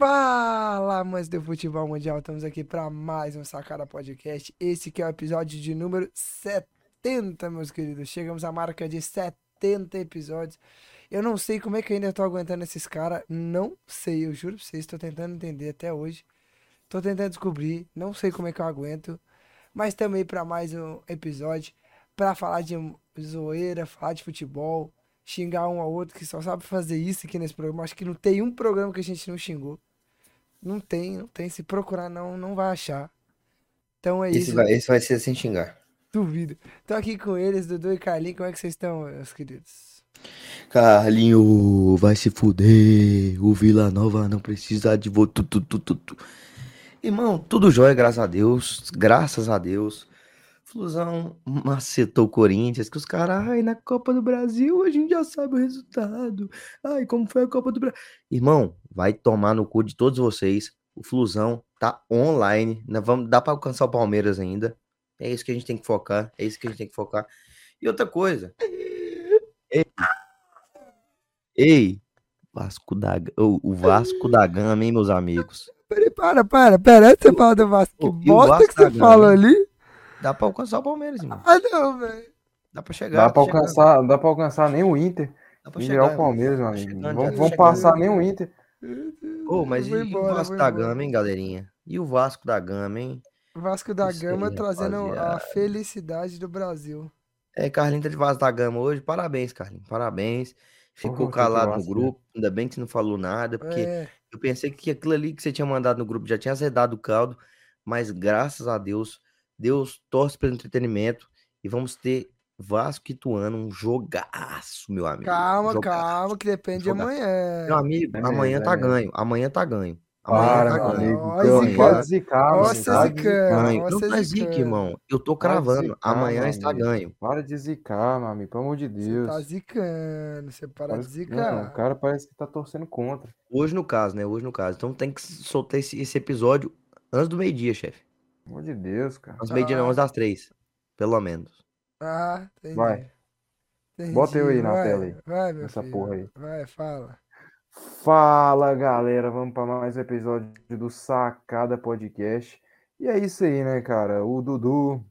Fala, amantes do futebol mundial, estamos aqui para mais um Sacada Podcast. Esse que é o episódio de número 70, meus queridos. Chegamos à marca de 70 episódios. Eu não sei como é que eu ainda tô aguentando esses caras, não sei, eu juro pra vocês, tô tentando entender até hoje. Tô tentando descobrir, não sei como é que eu aguento, mas também para mais um episódio para falar de zoeira, falar de futebol, xingar um ao outro que só sabe fazer isso aqui nesse programa. Acho que não tem um programa que a gente não xingou. Não tem, não tem. Se procurar, não, não vai achar. Então é Esse isso. vai, esse vai ser sem xingar. Duvido. Tô aqui com eles, Dudu e Carlinhos. Como é que vocês estão, meus queridos? Carlinho, vai se fuder. O Vila Nova não precisa de vo- tu, tu, tu, tu, tu. Irmão, tudo jóia, graças a Deus. Graças a Deus. Flusão macetou o Corinthians, que os caras, ai, na Copa do Brasil a gente já sabe o resultado. Ai, como foi a Copa do Brasil? Irmão, vai tomar no cu de todos vocês. O Flusão tá online. Nós vamos, dá pra alcançar o Palmeiras ainda. É isso que a gente tem que focar. É isso que a gente tem que focar. E outra coisa. Ei, ei Vasco da, o, o Vasco da Gama, hein, meus amigos? Peraí, para, para, pera. Você falar do Vasco, que bosta Vasco que você falou ali. Dá pra alcançar o Palmeiras, irmão. Ah, não, velho. Dá pra chegar. Dá pra chegando, alcançar, dá pra alcançar nem o Inter dá pra e chegar, virar o. Palmeiras, meu Tá amigo. Vamos, vamos passar nem o Inter. Ô, mas e, e embora, o Vasco da embora. Gama, hein, galerinha? E o Vasco da Gama, hein? Vasco da Isso aí, Gama trazendo a rapaziada. felicidade do Brasil. É, Carlinhos tá de Vasco da Gama hoje. Parabéns, Carlinhos. Parabéns. Ficou que calado no né? grupo. Ainda bem que você não falou nada, porque É, eu pensei que aquilo ali que você tinha mandado no grupo já tinha azedado o caldo. Mas graças a Deus, Deus torce pelo entretenimento. E vamos ter Vasco e Ituano, um jogaço, meu amigo. calma, Jogaço. calma, que depende de Jogaço. amanhã. Meu amigo, É amanhã mesmo, tá é mesmo. ganho. Amanhã tá ganho. Amanhã Para, tá ganho. amigo. Ó. Pode zicar, você de zicando. Não você tá zica, zicando. irmão. Eu tô de cravando. zicar, Amanhã está amigo. ganho. Para de zicar, meu amigo. Pelo amor de Você Deus. tá zicando, você para de Parece- zicar. Não, o cara parece que tá torcendo contra. Hoje no caso, né? Hoje no caso. Então tem que soltar esse, esse episódio antes do meio-dia, chefe. Amor de Deus, cara. Do meio-dia Ah. antes das três. Pelo menos. Ah, entendi. Vai. Entendi. Bota eu aí na vai, tela aí. Vai, meu Essa filho. porra aí. Vai, fala. Fala, galera. Vamos para mais um episódio do Sacada Podcast. E é isso aí, né, cara? O Dudu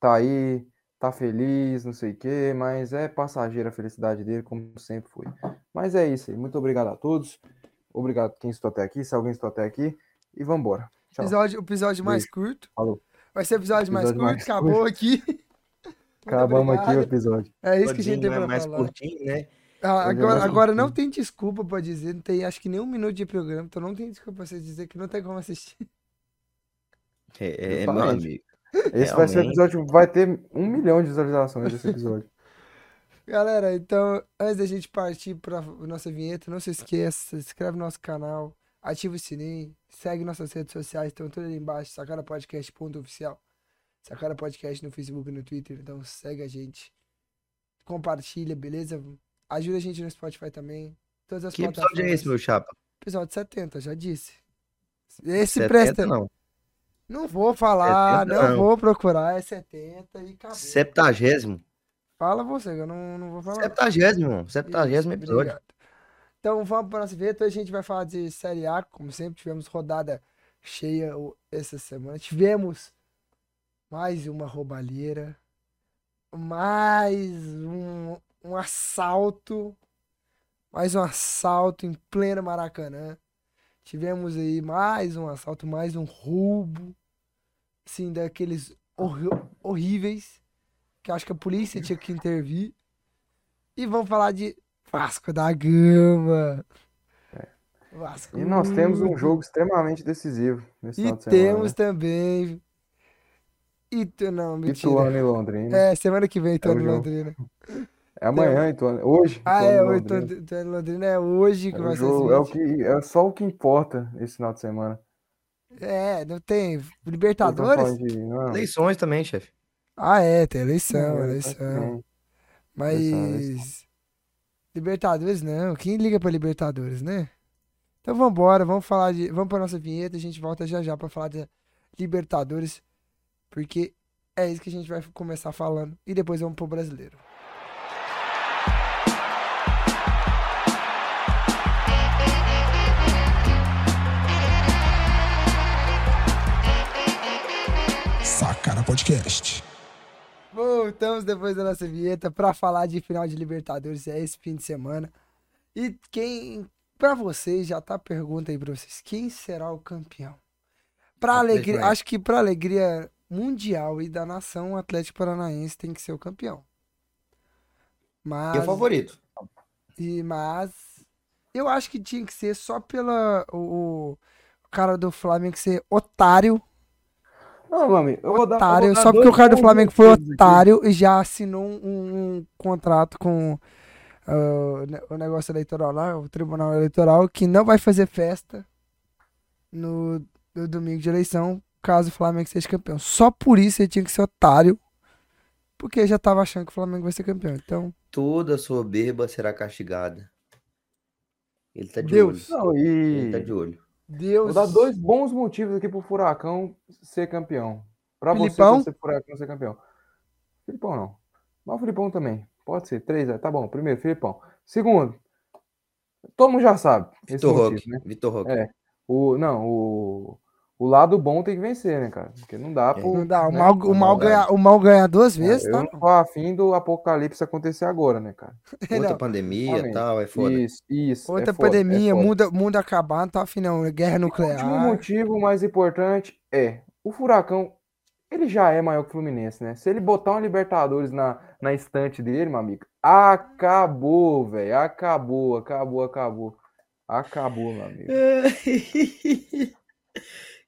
tá aí, tá feliz, não sei o quê, mas é passageira a felicidade dele, como sempre foi. Mas é isso aí. Muito obrigado a todos. Obrigado quem estou até aqui, se alguém estou até aqui. E vambora. Tchau. Episódio, o episódio mais curto. Falou. Vai ser o episódio, mais Episódio curto. mais Acabou aqui. Acabamos aqui o episódio. É isso que a gente tem né? pra mais falar. curtinho, né? Ah, é agora, agora não tem desculpa pra dizer, não tem acho que nem um minuto de programa, então não tem desculpa pra você dizer que não tem como assistir. É, é, meu Justamente. amigo. Esse vai ser o Realmente. episódio, vai ter um milhão de visualizações desse episódio. Galera, então, antes da gente partir pra nossa vinheta, não se esqueça, se inscreve no nosso canal, ativa o sininho, segue nossas redes sociais, estão tudo ali embaixo, sacarapodcast.oficial. Sacara Podcast no Facebook e no Twitter, então segue a gente. Compartilha, beleza? Ajuda a gente no Spotify também. Todas as Que episódio é esse, meu chapa? Episódio 70, já disse. Esse 70 presta. não. Não vou falar, 70 não, não. vou procurar, é 70 e acabou. Septagésimo. Fala você, eu não, não vou falar. Septagésimo. Septagésimo episódio. obrigado. Então vamos para nossa vinheta. Hoje a gente vai falar de Série A, como sempre, tivemos rodada cheia o- essa semana. Tivemos mais uma roubalheira, mais um, um assalto, mais um assalto em pleno Maracanã. Tivemos aí mais um assalto, mais um roubo, assim, daqueles horríveis, que acho que a polícia tinha que intervir. E vamos falar de Vasco da Gama. Vasco. E nós temos um jogo extremamente decisivo nesse E final de semana. temos né? também. Itu... Não, mentira. Ituano e Londrina. É, semana que vem, Ituano e o jogo. Londrina. É amanhã, Ituano. Hoje, Ah, Ituano é, e Londrina. Ituano e Londrina é hoje que É, vai ser jogo- é o que é só o que importa esse final de semana. É, não tem. Libertadores? de- não, Eleições também, chefe. Ah, é, tem eleição, tá eleição. Mas. Eleição, eleição. Libertadores não, quem liga para Libertadores, né? Então vamos embora, vamos falar de, vamos para nossa vinheta, a gente volta já já para falar de Libertadores, porque é isso que a gente vai começar falando e depois vamos pro brasileiro. Sacana Podcast. Voltamos depois da nossa vinheta para falar de final de Libertadores é esse fim de semana. E quem, para vocês, já tá a pergunta aí para vocês, quem será o campeão? Para alegria, Paranaense. acho que para alegria mundial e da nação, o Atlético Paranaense tem que ser o campeão. E Mas o favorito? e mas eu acho que tinha que ser só pela o, o cara do Flamengo ser otário, Não, meu amigo, eu vou dar, eu vou otário, dar só porque o cara do Flamengo foi motivos aqui. otário e já assinou um, um contrato com ah, o ne- o negócio eleitoral lá, o Tribunal Eleitoral, que não vai fazer festa no, no domingo de eleição, caso o Flamengo seja campeão. Só por isso ele tinha que ser otário, porque já tava achando que o Flamengo vai ser campeão. Então, Toda soberba será castigada. Ele tá de Deus. olho. Não, Ele tá e de olho. Deus. vou dar dois bons motivos aqui pro Furacão ser campeão. Pra você Filipão? torcer pro Furacão ser campeão. Filipão não. Mas o Filipão também. Pode ser. Três, é, tá bom. Primeiro, Filipão. Segundo, todo mundo já sabe. Vitor Roque. né? Vitor Roque. É. O, não, o, o lado bom tem que vencer, né, cara? Porque não dá É. pro. Não dá, o né? mal, o mal, ganhar, o mal ganhar duas vezes, Eu tá? não tô afim do apocalipse acontecer agora, né, cara? Outra Não. pandemia e tal, é foda. Isso, isso. Outra é foda, é pandemia, foda. mundo, mundo acabar, não tá afim não. Guerra O último nuclear. motivo mais importante é o Furacão, ele já é maior que o Fluminense, né? Se ele botar um Libertadores na, na estante dele, meu amigo, acabou, velho. Acabou, acabou, acabou. Acabou, meu amigo.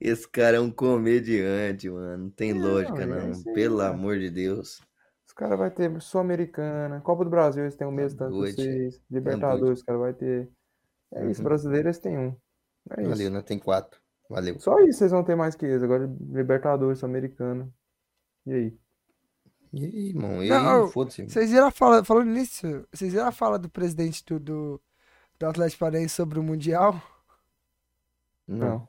Esse cara é um comediante, mano. Não tem lógica, não. isso aí, Pelo cara. amor de Deus. Os caras vão ter Sul-Americana, Copa do Brasil, eles têm o mesmo tanto vocês. Libertadores, os caras vai ter. É isso, Uhum. brasileiro eles têm um. É isso. Valeu, né? Tem quatro. Valeu. Só isso vocês vão ter mais que eles. Agora Libertadores, Sul-Americana. E aí? E aí, irmão? E Não, aí, foda-se. Vocês viram a fala, falando nisso, vocês viram a fala do presidente do, do, do Atlético Paranaense sobre o Mundial? Não.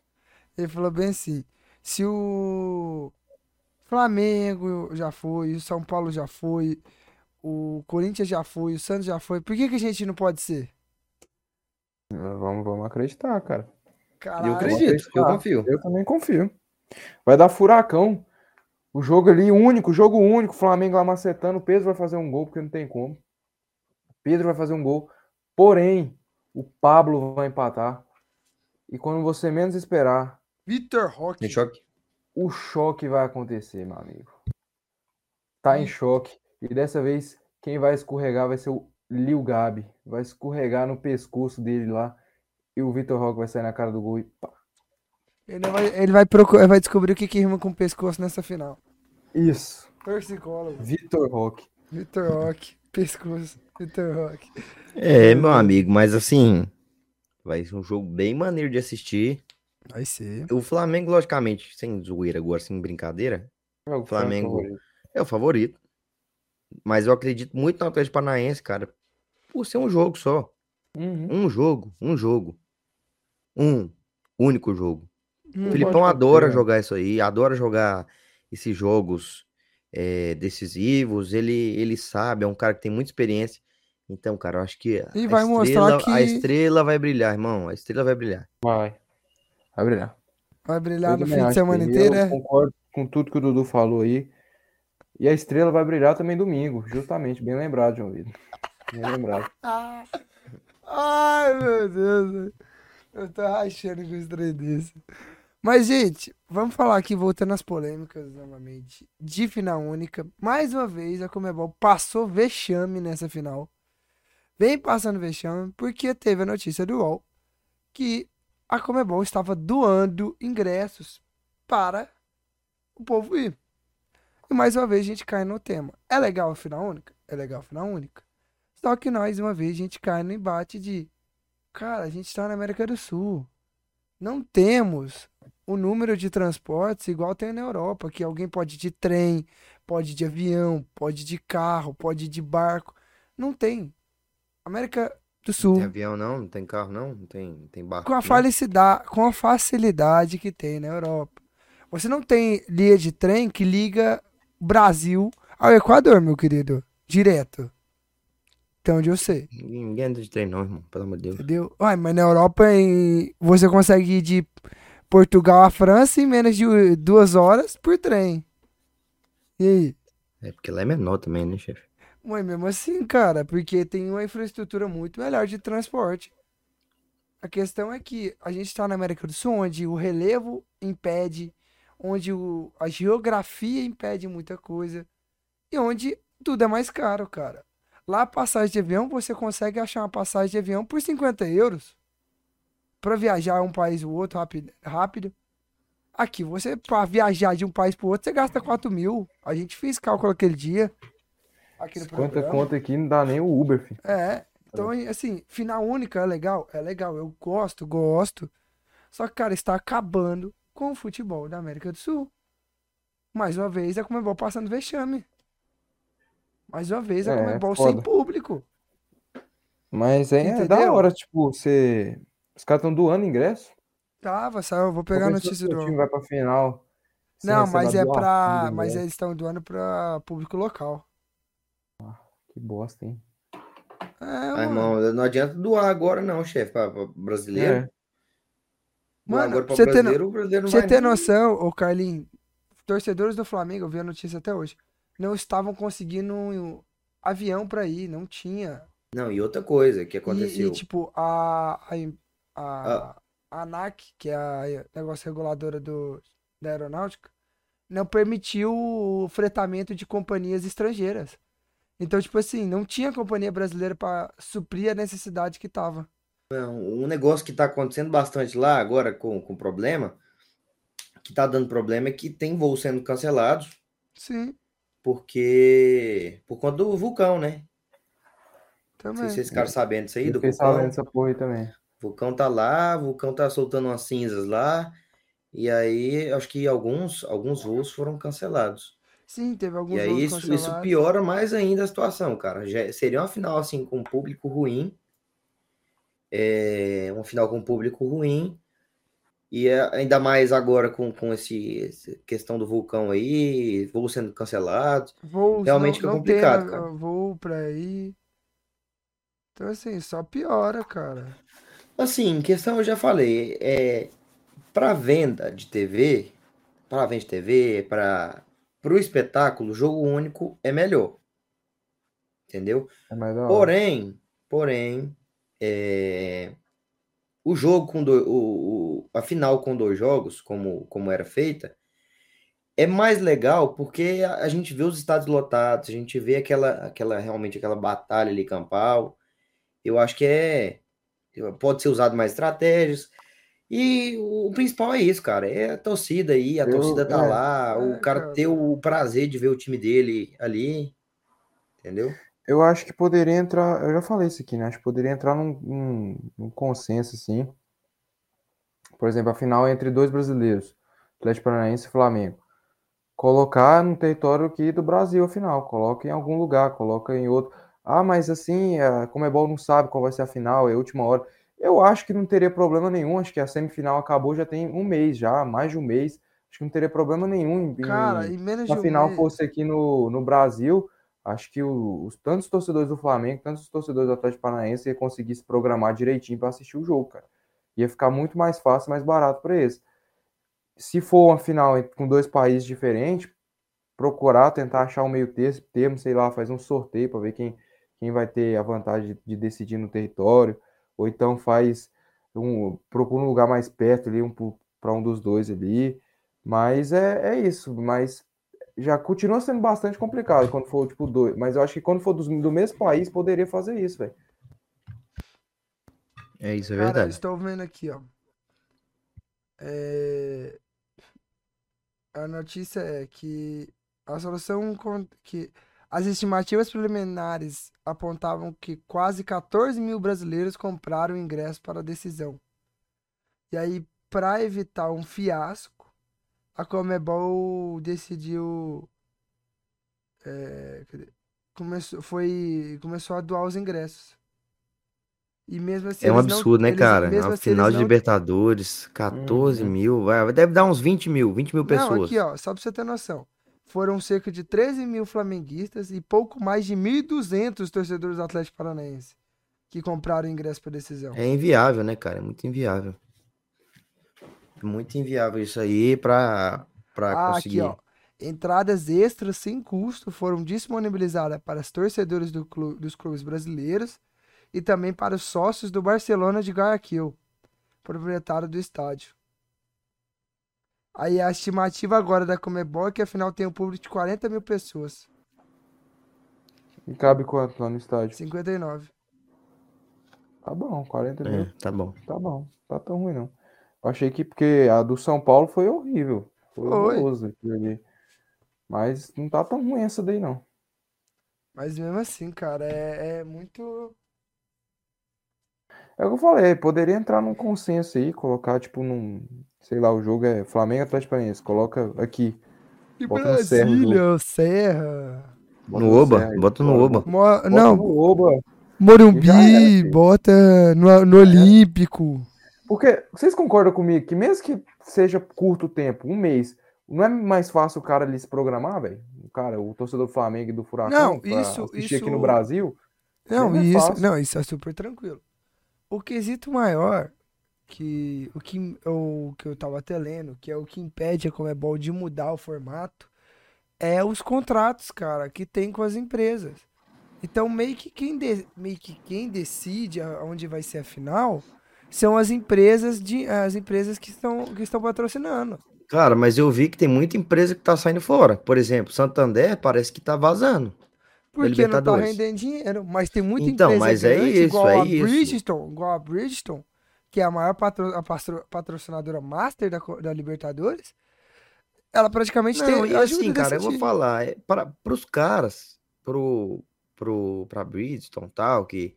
Ele falou bem assim, se o Flamengo já foi, o São Paulo já foi, o Corinthians já foi, o Santos já foi, por que que a gente não pode ser? Vamos, vamos acreditar, cara. Eu Caralho. acredito, eu confio. Eu também confio. Vai dar furacão. O jogo ali, único, jogo único. Flamengo lá macetando. O Pedro vai fazer um gol, porque não tem como. Pedro vai fazer um gol. Porém, o Pablo vai empatar. E quando você menos esperar, Vitor Roque. Tem choque? o choque vai acontecer, meu amigo. Tá em choque. E dessa vez, quem vai escorregar vai ser o Lil Gabi. Vai escorregar no pescoço dele lá. E o Vitor Roque vai sair na cara do gol e pá. Ele vai, ele vai, procurar, vai descobrir o que que rima com o pescoço nessa final. Isso. Torcicólogo. Vitor Roque. Vitor Roque. Pescoço. Vitor Roque. É, meu amigo, mas assim, vai ser um jogo bem maneiro de assistir. Vai ser. O Flamengo, logicamente, sem zoeira agora, sem brincadeira, É o Flamengo. é o favorito. Mas eu acredito muito no Atlético Paranaense, cara, por ser um jogo só. Uhum. Um jogo, um jogo. Um único jogo. Hum, O Filipão adora jogar isso aí, adora jogar esses jogos é, decisivos. Ele, ele sabe, é um cara que tem muita experiência. Então, cara, eu acho que a E vai mostrar estrela, a que- estrela vai brilhar, irmão. A estrela vai brilhar. Vai. Vai brilhar. Vai brilhar Eu no também fim de semana inteira. Eu concordo com tudo que o Dudu falou aí. E a estrela vai brilhar também domingo, justamente. Bem lembrado, João Vitor. Bem lembrado. Ai, meu Deus. Eu tô rachando com os trem desse. Mas, gente, vamos falar aqui, voltando às polêmicas novamente. De final única. Mais uma vez, a Comebol passou vexame nessa final. Vem passando vexame porque teve a notícia do UOL que a Comebol estava doando ingressos para o povo ir. E mais uma vez a gente cai no tema. É legal a final única? É legal a final única. Só que nós, uma vez, a gente cai no embate de. Cara, a gente está na América do Sul. Não temos o número de transportes igual tem na Europa, que alguém pode ir de trem, pode ir de avião, pode ir de carro, pode ir de barco. Não tem. América do Sul, Tem avião não? Não tem carro não? Não tem, não tem barco com a, não? felicidade, com a facilidade que tem na Europa. Você não tem linha de trem que liga Brasil ao Equador, meu querido. Direto. Então, onde eu sei. Ninguém anda de trem não, irmão. Pelo amor de Deus. Entendeu? Uai, mas na Europa em- você consegue ir de Portugal à França em menos de duas horas por trem. E aí? É porque lá é menor também, né, chefe? Mas mesmo assim, cara, porque tem uma infraestrutura muito melhor de transporte. A questão é que a gente está na América do Sul, onde o relevo impede, onde o, a geografia impede muita coisa e onde tudo é mais caro, cara. Lá, passagem de avião, você consegue achar uma passagem de avião por 50 euros para viajar um país ou outro rápido. rápido. Aqui, você, para viajar de um país para outro, você gasta 4 mil. A gente fez cálculo aquele dia. Aqui no 50 programa. conto aqui não dá nem o Uber, filho. É, então, assim, final única é legal? É legal, eu gosto, gosto. Só que, cara, está acabando com o futebol da América do Sul. Mais uma vez, a Comebol passando vexame. Mais uma vez, a É, Comebol sem foda. público. Mas é, é da hora, tipo, você. Os caras estão doando ingresso. Tava, saiu, eu vou pegar a notícia do. time vai pra final. Não, mas é pra. Mas eles estão doando pra público local. Que bosta, hein? É, Ah, mano. irmão, não adianta doar agora não, chefe, pra, pra brasileiro. É. Mano, agora pra você ter, no- brasileiro, o brasileiro você vai ter nem- noção, ô Carlinhos, torcedores do Flamengo, eu vi a notícia até hoje, não estavam conseguindo um avião pra ir, não tinha. Não, e outra coisa que E, aconteceu. e, tipo, a, a, Ah. a, a ANAC, que é a negócio reguladora do, da aeronáutica, não permitiu o fretamento de companhias estrangeiras. Então, tipo assim, não tinha companhia brasileira pra suprir a necessidade que tava. Um negócio que tá acontecendo bastante lá agora com, com problema, que tá dando problema é que tem voos sendo cancelados, Sim, porque. Por conta do vulcão, né? Não sei também. se vocês ficaram sabendo disso aí, Eu do vulcão. sabendo dessa porra aí também. O vulcão tá lá, o vulcão tá soltando umas cinzas lá, e aí acho que alguns, alguns voos foram cancelados. Sim, teve E alguns aí voos isso, isso piora mais ainda a situação, cara. Já, seria uma final assim com um público ruim, é, uma final com um público ruim, e é- ainda mais agora com, com esse, essa questão do vulcão aí, voos sendo cancelados. Voos Realmente não, fica não complicado, tendo, cara. voo pra ir. Então, assim, só piora, cara. Assim, em questão eu já falei, é, para venda de TV, para venda de TV, para o espetáculo, jogo único é melhor. Entendeu? É hora. Porém, porém, é, o jogo com do, o, o- a final com dois jogos, como, como era feita, é mais legal porque a, a gente vê os estádios lotados, a gente vê aquela, aquela realmente aquela batalha ali campal. Eu acho que é pode ser usado mais estratégias. E o, principal é isso, cara, é a torcida aí, a Eu- torcida tá é, lá, é, o cara cara. ter o prazer de ver o time dele ali, entendeu? Eu acho que poderia entrar. Eu já falei isso aqui, né? Acho que poderia entrar num, num- num consenso, assim. Por exemplo, a final é entre dois brasileiros, Atlético Paranaense e Flamengo. Colocar no território aqui do Brasil a final. Coloca em algum lugar, coloca em outro. Ah, mas assim, a Comebol não sabe qual vai ser a final, é a última hora. Eu acho que não teria problema nenhum. Acho que a semifinal acabou já tem um mês já, mais de um mês. Acho que não teria problema nenhum em, Cara, em- em menos se de a um final mês. fosse aqui no, no Brasil, acho que os tantos torcedores do Flamengo, tantos torcedores do Atlético Paranaense ia conseguir se programar direitinho para assistir o jogo, cara. Ia ficar muito mais fácil, mais barato para eles. Se for uma final com dois países diferentes, procurar tentar achar um meio termo, sei lá, faz um sorteio para ver quem, quem vai ter a vantagem de decidir no território, ou então faz um, procura um lugar mais perto ali, um, para um dos dois ali. Mas é, é isso, mas já continua sendo bastante complicado quando for tipo dois. Mas eu acho que quando for dos- do mesmo país, poderia fazer isso, velho. É isso, é Cara, verdade. estou vendo aqui, ó. É, A notícia é que a solução que as estimativas preliminares apontavam que quase 14 mil brasileiros compraram ingresso para a decisão. E aí, para evitar um fiasco, a Comebol decidiu é, começou, foi, começou a doar os ingressos. E mesmo assim, É um eles não- absurdo, né, eles- cara? mesmo A assim, final de não- Libertadores, 14 Uhum. mil, vai, deve dar uns 20 mil, 20 mil Não, pessoas. aqui, ó, só pra você ter noção. Foram cerca de 13 mil flamenguistas e pouco mais de 1.200 torcedores do Atlético Paranaense que compraram ingresso para decisão. É inviável, né, cara? É muito inviável. Muito inviável isso aí pra Ah, aqui, conseguir. ó. Entradas extras sem custo foram disponibilizadas para os torcedores do dos clubes brasileiros e também para os sócios do Barcelona de Guayaquil, proprietário do estádio. Aí a estimativa agora da Comebol é que afinal tem um público de 40 mil pessoas. E cabe quanto lá no estádio? 59. Tá bom, 40 mil. É, tá bom. Tá bom, tá tão ruim não. Eu achei que porque a do São Paulo foi horrível. Foi Foi. horroroso aquilo ali. Mas não tá tão ruim essa daí não. Mas mesmo assim, cara, é, é muito. É o que eu falei, poderia entrar num consenso aí, colocar tipo num, sei lá, o jogo é Flamengo Atlético Paranaense, coloca aqui, E Bota no Serra Brasília, bota No Oba, Serra aí, bota no Oba. Mo- bota Não, no Oba. Era, Morumbi, filho. bota no, no Olímpico. Porque vocês concordam comigo que mesmo que seja curto tempo, um mês, não é mais fácil o cara ali se programar, velho? O cara, o torcedor do Flamengo e do Furacão, Não, pra isso- assistir aqui isso- no Brasil, Não, Não é isso, fácil. não, isso é super tranquilo. O quesito maior que o que o que eu tava até lendo, que é o que impede a Comebol de mudar o formato, é os contratos, cara, que tem com as empresas. Então, meio que quem, de- meio que quem decide onde vai ser a final são as empresas de as empresas que estão que estão patrocinando. Cara, mas eu vi que tem muita empresa que tá saindo fora. Por exemplo, Santander parece que tá vazando. Porque não tá rendendo dinheiro. Mas tem muita Então, empresa mas é grande, isso, igual é a isso. Bridgestone, igual a Bridgestone, que é a maior patro- a pastro- patrocinadora master da, da Libertadores. Ela praticamente Não, tem e assim, cara, eu vou falar, é, para pros caras, pro, pro, pra Bridgestone tal, que,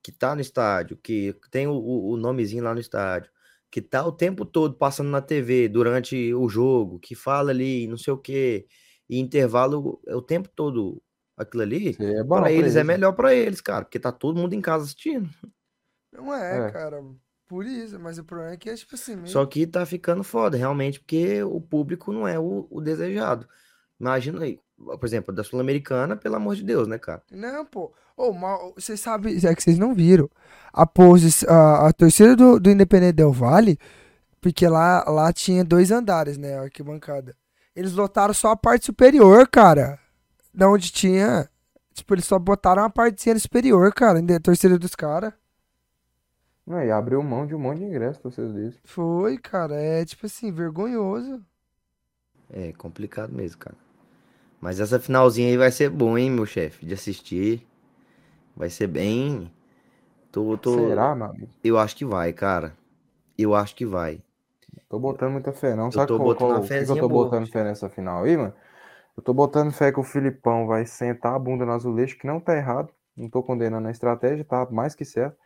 que tá no estádio, que tem o, o nomezinho lá no estádio, que tá o tempo todo passando na TV durante o jogo, que fala ali, não sei o quê, e intervalo é o tempo todo aquilo ali, é bom pra pra eles é eles. melhor pra eles, cara, porque tá todo mundo em casa assistindo. Não é, É. cara. Por isso, mas o problema é que é tipo assim, meio- Só que tá ficando foda, realmente, porque o público não é o, o desejado. Imagina aí, por exemplo, da Sul-Americana, pelo amor de Deus, né, cara? Não, pô. Ô, mal, vocês sabem, é que vocês não viram. A, posi- a, a torcida do, do Independente Del Vale, porque lá, lá tinha dois andares, né? A arquibancada. Eles lotaram só a parte superior, cara. Da onde tinha. Tipo, eles só botaram a partezinha superior, cara. A torcida dos caras. Não, e abriu mão de um monte de ingresso pra vocês deles. Foi, cara. É tipo assim, vergonhoso. É complicado mesmo, cara. Mas essa finalzinha aí vai ser bom, hein, meu chefe, de assistir. Vai ser bem. Tô, tô... Será, meu amigo? Eu acho que vai, cara. Eu acho que vai. Tô botando muita fé, não. Sabe tô qual, botando qual- que que eu tô boa, botando fé nessa final aí, mano? Eu tô botando fé que o Filipão vai sentar a bunda no azulejo, que não tá errado. Não tô condenando a estratégia, tá mais que certo.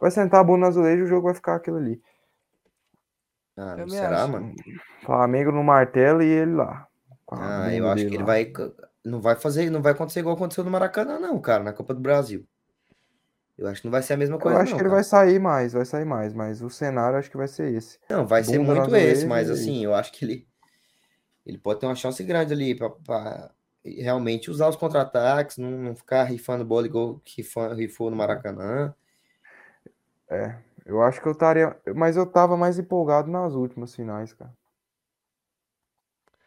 Vai sentar a bunda no azulejo e o jogo vai ficar aquilo ali. Ah, Eu não será, acho. mano? Flamengo no martelo e ele lá. Ah, eu acho que ele lá. vai. Não vai fazer, não vai acontecer igual aconteceu no Maracanã, não, cara, na Copa do Brasil. Eu acho que não vai ser a mesma Eu coisa, acho não, que ele cara. vai sair mais, vai sair mais, mas o cenário eu acho que vai ser esse. Não, vai ser Bunda no muito esse, mas e- assim, eu acho que ele, ele pode ter uma chance grande ali pra, pra realmente usar os contra-ataques, não, não ficar rifando bola igual rifa- rifou no Maracanã. É, eu acho que eu estaria. Mas eu tava mais empolgado nas últimas finais, cara.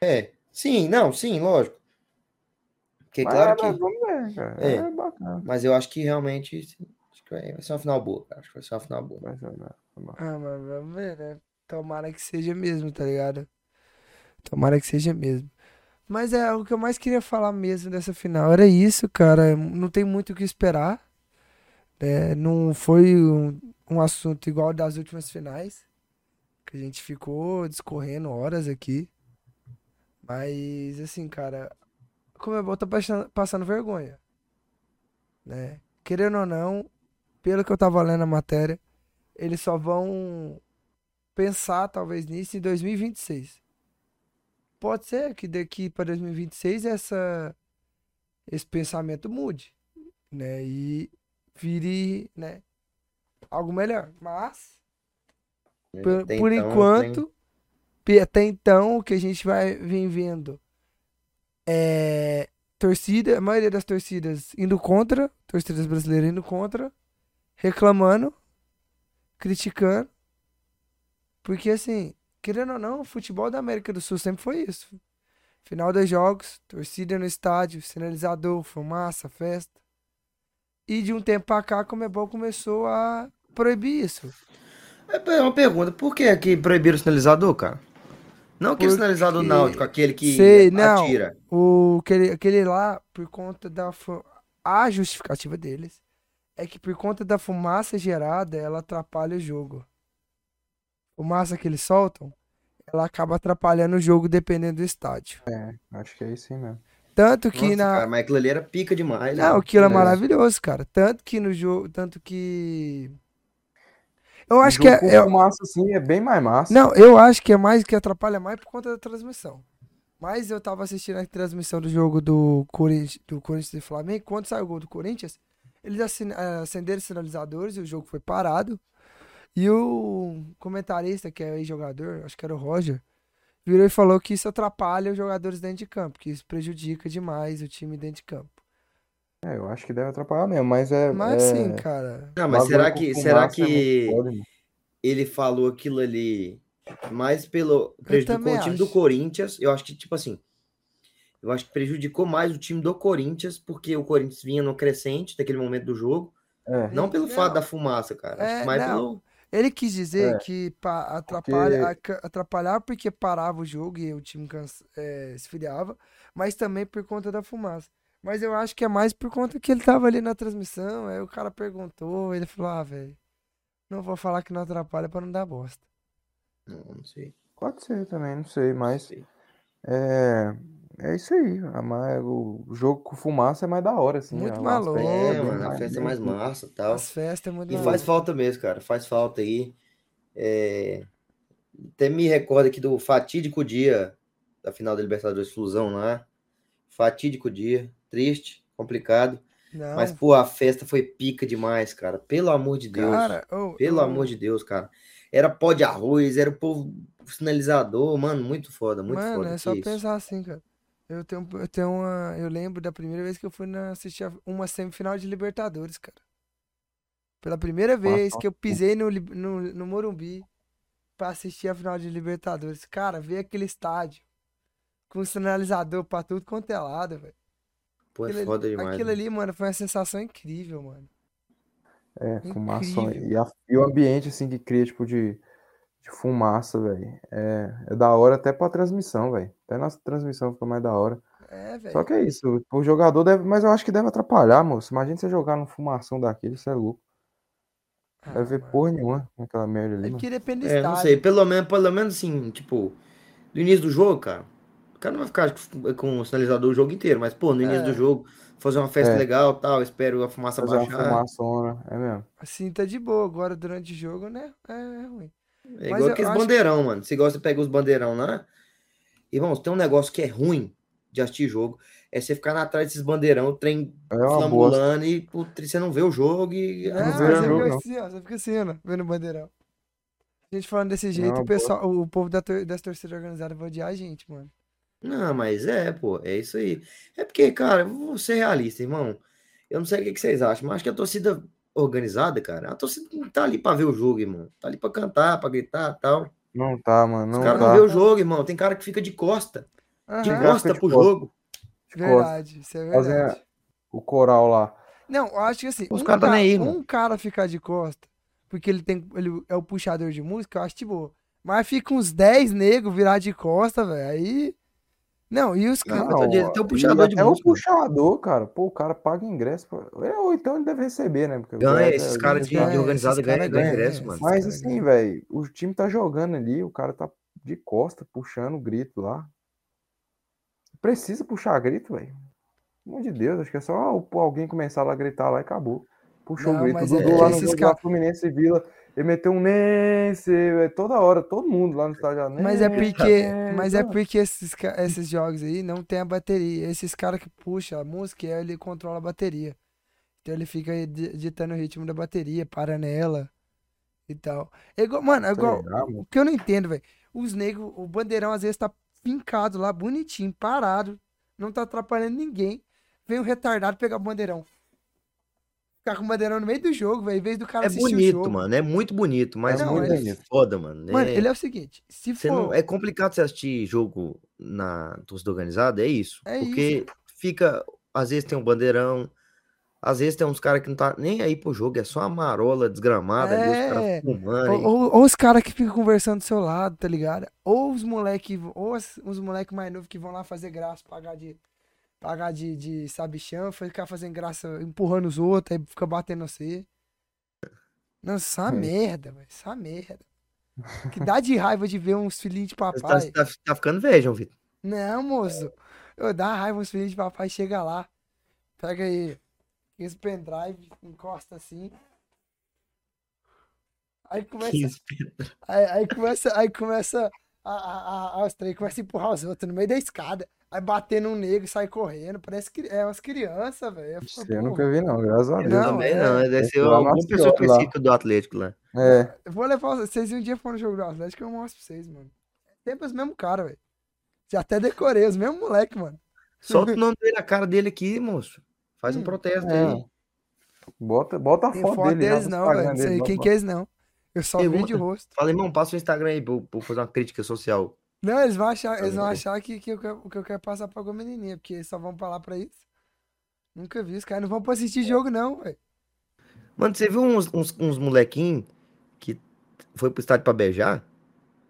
É, sim, não, sim, lógico. Porque Mas claro é, que. ver, cara. É. É, bacana. Mas eu acho que realmente acho que vai, ser uma final boa, cara. Acho que vai ser uma final boa. Vai ser, bom. Ah, mas vamos ver, né? Tomara que seja mesmo, tá ligado? Tomara que seja mesmo. Mas é o que eu mais queria falar mesmo dessa final. Era isso, cara. Não tem muito o que esperar. Né? não foi um, um assunto igual das últimas finais. Que a gente ficou discorrendo horas aqui. Mas, assim, cara. Como é bom, tá passando, passando vergonha. Né? Querendo ou não, pelo que eu tava lendo a matéria, eles só vão pensar talvez nisso em 2026. Pode ser que daqui para 2026 essa esse pensamento mude, né? E vire, né, algo melhor. Mas por, por então, enquanto, pe- até então o que a gente vai vir vendo é torcida, a maioria das torcidas indo contra, torcidas brasileiras indo contra, reclamando, criticando. Porque assim, querendo ou não, o futebol da América do Sul sempre foi isso. Final dos jogos, torcida no estádio, sinalizador, fumaça, festa. E de um tempo pra cá, a Comebol começou a proibir isso. É uma pergunta, por que que proibiram o sinalizador, cara? Não aquele Porque- sinalizador náutico, aquele que Sei, não. atira. O, aquele, aquele lá, por conta da. A justificativa deles é que por conta da fumaça gerada, ela atrapalha o jogo. Fumaça que eles soltam, ela acaba atrapalhando o jogo dependendo do estádio. Acho que é isso aí mesmo. Tanto que Nossa, na. cara, mas aquilo ali era pica demais. né? Não, aquilo é maravilhoso, cara. Tanto que no jogo. Tanto que. Eu acho que é. eu- fumaça, assim, é bem mais massa. Não, eu acho que é mais que atrapalha mais por conta da transmissão. Mas eu tava assistindo a transmissão do jogo do Corinthians, do Corinthians e Flamengo. Quando saiu o gol do Corinthians, eles eh, acenderam os sinalizadores e o jogo foi parado. E o comentarista, que é ex-jogador, acho que era o Roger, virou e falou que isso atrapalha os jogadores dentro de campo, que isso prejudica demais o time dentro de campo. É, eu acho que deve atrapalhar mesmo, mas é. Mas é... assim, cara. Não, mas bagulho será que, será é que ele falou aquilo ali mais pelo prejudicou o time do acho. Corinthians? Eu acho que tipo assim, eu acho que prejudicou mais o time do Corinthians porque o Corinthians vinha no crescente daquele momento do jogo, É, não pelo Não. fato da fumaça, cara, acho É, que mais não. pelo Ele quis dizer É, que pa- atrapalha, aca- atrapalhar porque parava o jogo e o time cansa, é, esfriava, mas também por conta da fumaça. Mas eu acho que é mais por conta que ele tava ali na transmissão, aí o cara perguntou, ele falou, ah, velho, não vou falar que não atrapalha pra não dar bosta. não, não sei. pode ser também, não sei, não mas sei. é, é isso aí. a ma- O jogo com fumaça é mais da hora, assim. Muito o mais aspecto louco, É, mano, a festa é mais massa e tal. As festas é muito E mais faz falta mesmo, cara. Faz falta aí. É, Até me recordo aqui do fatídico dia da final da Libertadores Flusão lá. Fatídico dia. Triste, complicado. Não, Mas, pô, a festa foi pica demais, cara. Pelo amor de Deus. cara, ô, Pelo ô, amor de Deus, cara. Era pó de arroz, era o povo sinalizador, mano, muito foda, muito Mano, foda. é que só isso. pensar assim, cara. Eu tenho, eu tenho uma. Eu lembro da primeira vez que eu fui na, assistir a- uma semifinal de Libertadores, cara. Pela primeira vez que eu pisei no, no, no Morumbi pra assistir a final de Libertadores. Cara, ver aquele estádio com sinalizador pra tudo quanto é lado, velho. Pô, é Aquilo, ali- foda demais. aquilo né? ali, mano, foi uma sensação incrível, mano. É, fumaça. E, a- e o ambiente, assim, que cria, tipo, de, de fumaça, velho. É, é da hora até pra transmissão, velho. Até na transmissão fica mais da hora. É, Só velho. que é isso. O jogador deve. Mas eu acho que deve atrapalhar, moço. Imagina você jogar num fumação daquele, isso é louco. Ah, Deve ver mano. porra nenhuma naquela merda ali, É mano. porque depende do É, não estádio. sei, pelo menos, pelo menos assim, tipo, no início do jogo, cara, o cara não vai ficar com- o sinalizador o jogo inteiro, mas, pô, no início do É. jogo, fazer uma festa É. legal tal, espero a fumaça Fazer uma baixar. fumaçona, é mesmo. Assim tá de boa. Agora, durante o jogo, né? É ruim. É Mas igual aqueles bandeirão, mano. Você gosta de pegar os bandeirão lá. Irmãos, tem um negócio que é ruim de assistir jogo. É você ficar atrás desses bandeirão, o trem É flambulando e putz, você não vê o jogo e. Não, não você vejo fica jogo, não. assim, ó. Você fica assim, ó, vendo o bandeirão. A gente falando desse Não, jeito, o boa. pessoal, o povo da tor- das torcidas organizadas vai odiar a gente, mano. Não, mas é, pô, é isso aí. É porque, cara, vou ser realista, irmão. Eu não sei o que que vocês acham, mas acho que a torcida organizada, cara, a torcida não tá ali pra ver o jogo, irmão. Tá ali pra cantar, pra gritar e tal. Não tá, mano. Os Não caras tá. não vê o jogo, irmão. Tem cara que fica de costa, de Aham, gosta costa de pro costa. jogo. de verdade, isso é Fazer verdade. o coral lá. Não, eu acho que assim, Os um, caras tá aí, um cara ficar de costa, porque ele tem, ele é o puxador de música, eu acho de boa. Mas fica uns 10 negros virar de costa, velho, aí... Não, e os caras... mas tô dizendo, tem um e puxador de música. o puxador, cara. Pô, o cara paga ingresso. pra- é, Ou então ele deve receber, né? Porque Ganha, esses é- caras de, de organizado ganham cara ganha ganha, ingresso, esses mano. cara Mas assim, velho, o time tá jogando ali, o cara tá de costa, puxando o grito lá. Precisa puxar grito, velho. Pelo amor de Deus, acho que é só alguém começar lá a gritar lá e acabou. Puxou o grito. Dudu é- lá no esses jogo ca- da Fluminense e Vila, ele meteu um Nense, é, toda hora, todo mundo lá no estádio. lá, Mas é "Nense, porque, Nense", mas é porque esses, esses jogos aí não tem a bateria. Esses caras que puxam a música, ele controla a bateria. Então ele fica ditando o ritmo da bateria, para nela e tal. É igual, mano, é igual. Mano? O que eu não entendo, velho. Os negros, o bandeirão às vezes tá fincado lá, bonitinho, parado, não tá atrapalhando ninguém. Vem um retardado pegar o bandeirão. Ficar com o bandeirão no meio do jogo, velho. Em vez do cara É assistir o bonito, jogo. mano. É muito bonito, mas Não, muito ele- foda, mano. Mano, É- ele é o seguinte: se Você for. não, é complicado você assistir jogo na torcida organizada, é isso. É porque fica, às vezes tem um bandeirão, às vezes tem uns caras que não tá nem aí pro jogo, é só uma marola desgramada ali, os É. caras fumando. Ou, ou- ou os caras que ficam conversando do seu lado, tá ligado? Ou os moleque, ou as- os moleque mais novos que vão lá fazer graça, pagar de. Pagar de, de sabichão, ficar fazendo graça, empurrando os outros, aí fica batendo você. Isso é uma É. merda, velho. Isso é uma merda. Que dá de raiva de ver uns filhinhos de tá, papai. você tá- tá ficando velho, João Vitor. Não, moço. Eu dá raiva uns filhinhos de papai, chega lá. Pega aí esse pendrive, encosta assim. Aí começa. Aí, aí começa, aí começa a, a, a, os três começa a empurrar os outros no meio da escada. Aí bater num negro e sai correndo. Parece que é umas crianças, velho. Isso eu nunca vi, não, graças a Deus. Não, Também é. não, deve ser alguma pessoa específica do Atlético lá. É, Eu vou levar vocês um dia for no jogo do Atlético, eu mostro pra vocês, mano. Sempre os mesmos caras, velho. Já até decorei, os mesmos moleque, mano. Solta o nome dele, a cara dele aqui, moço. Faz um Hum. protesto É. aí. bota, bota a Tem foto, foto dele. deles não, velho. Não sei dele, quem bota que é eles não. Eu só vi de rosto. Fala, irmão, passa o Instagram aí pra fazer uma crítica social. Não, eles vão achar, eles vão achar que, que, eu, quero- que eu quero passar pra alguma menininha, porque eles só vão pra lá pra isso. Nunca vi, os caras não vão pra assistir jogo, não, velho. Mano, você viu uns, uns, uns molequinhos que foi pro estádio pra beijar?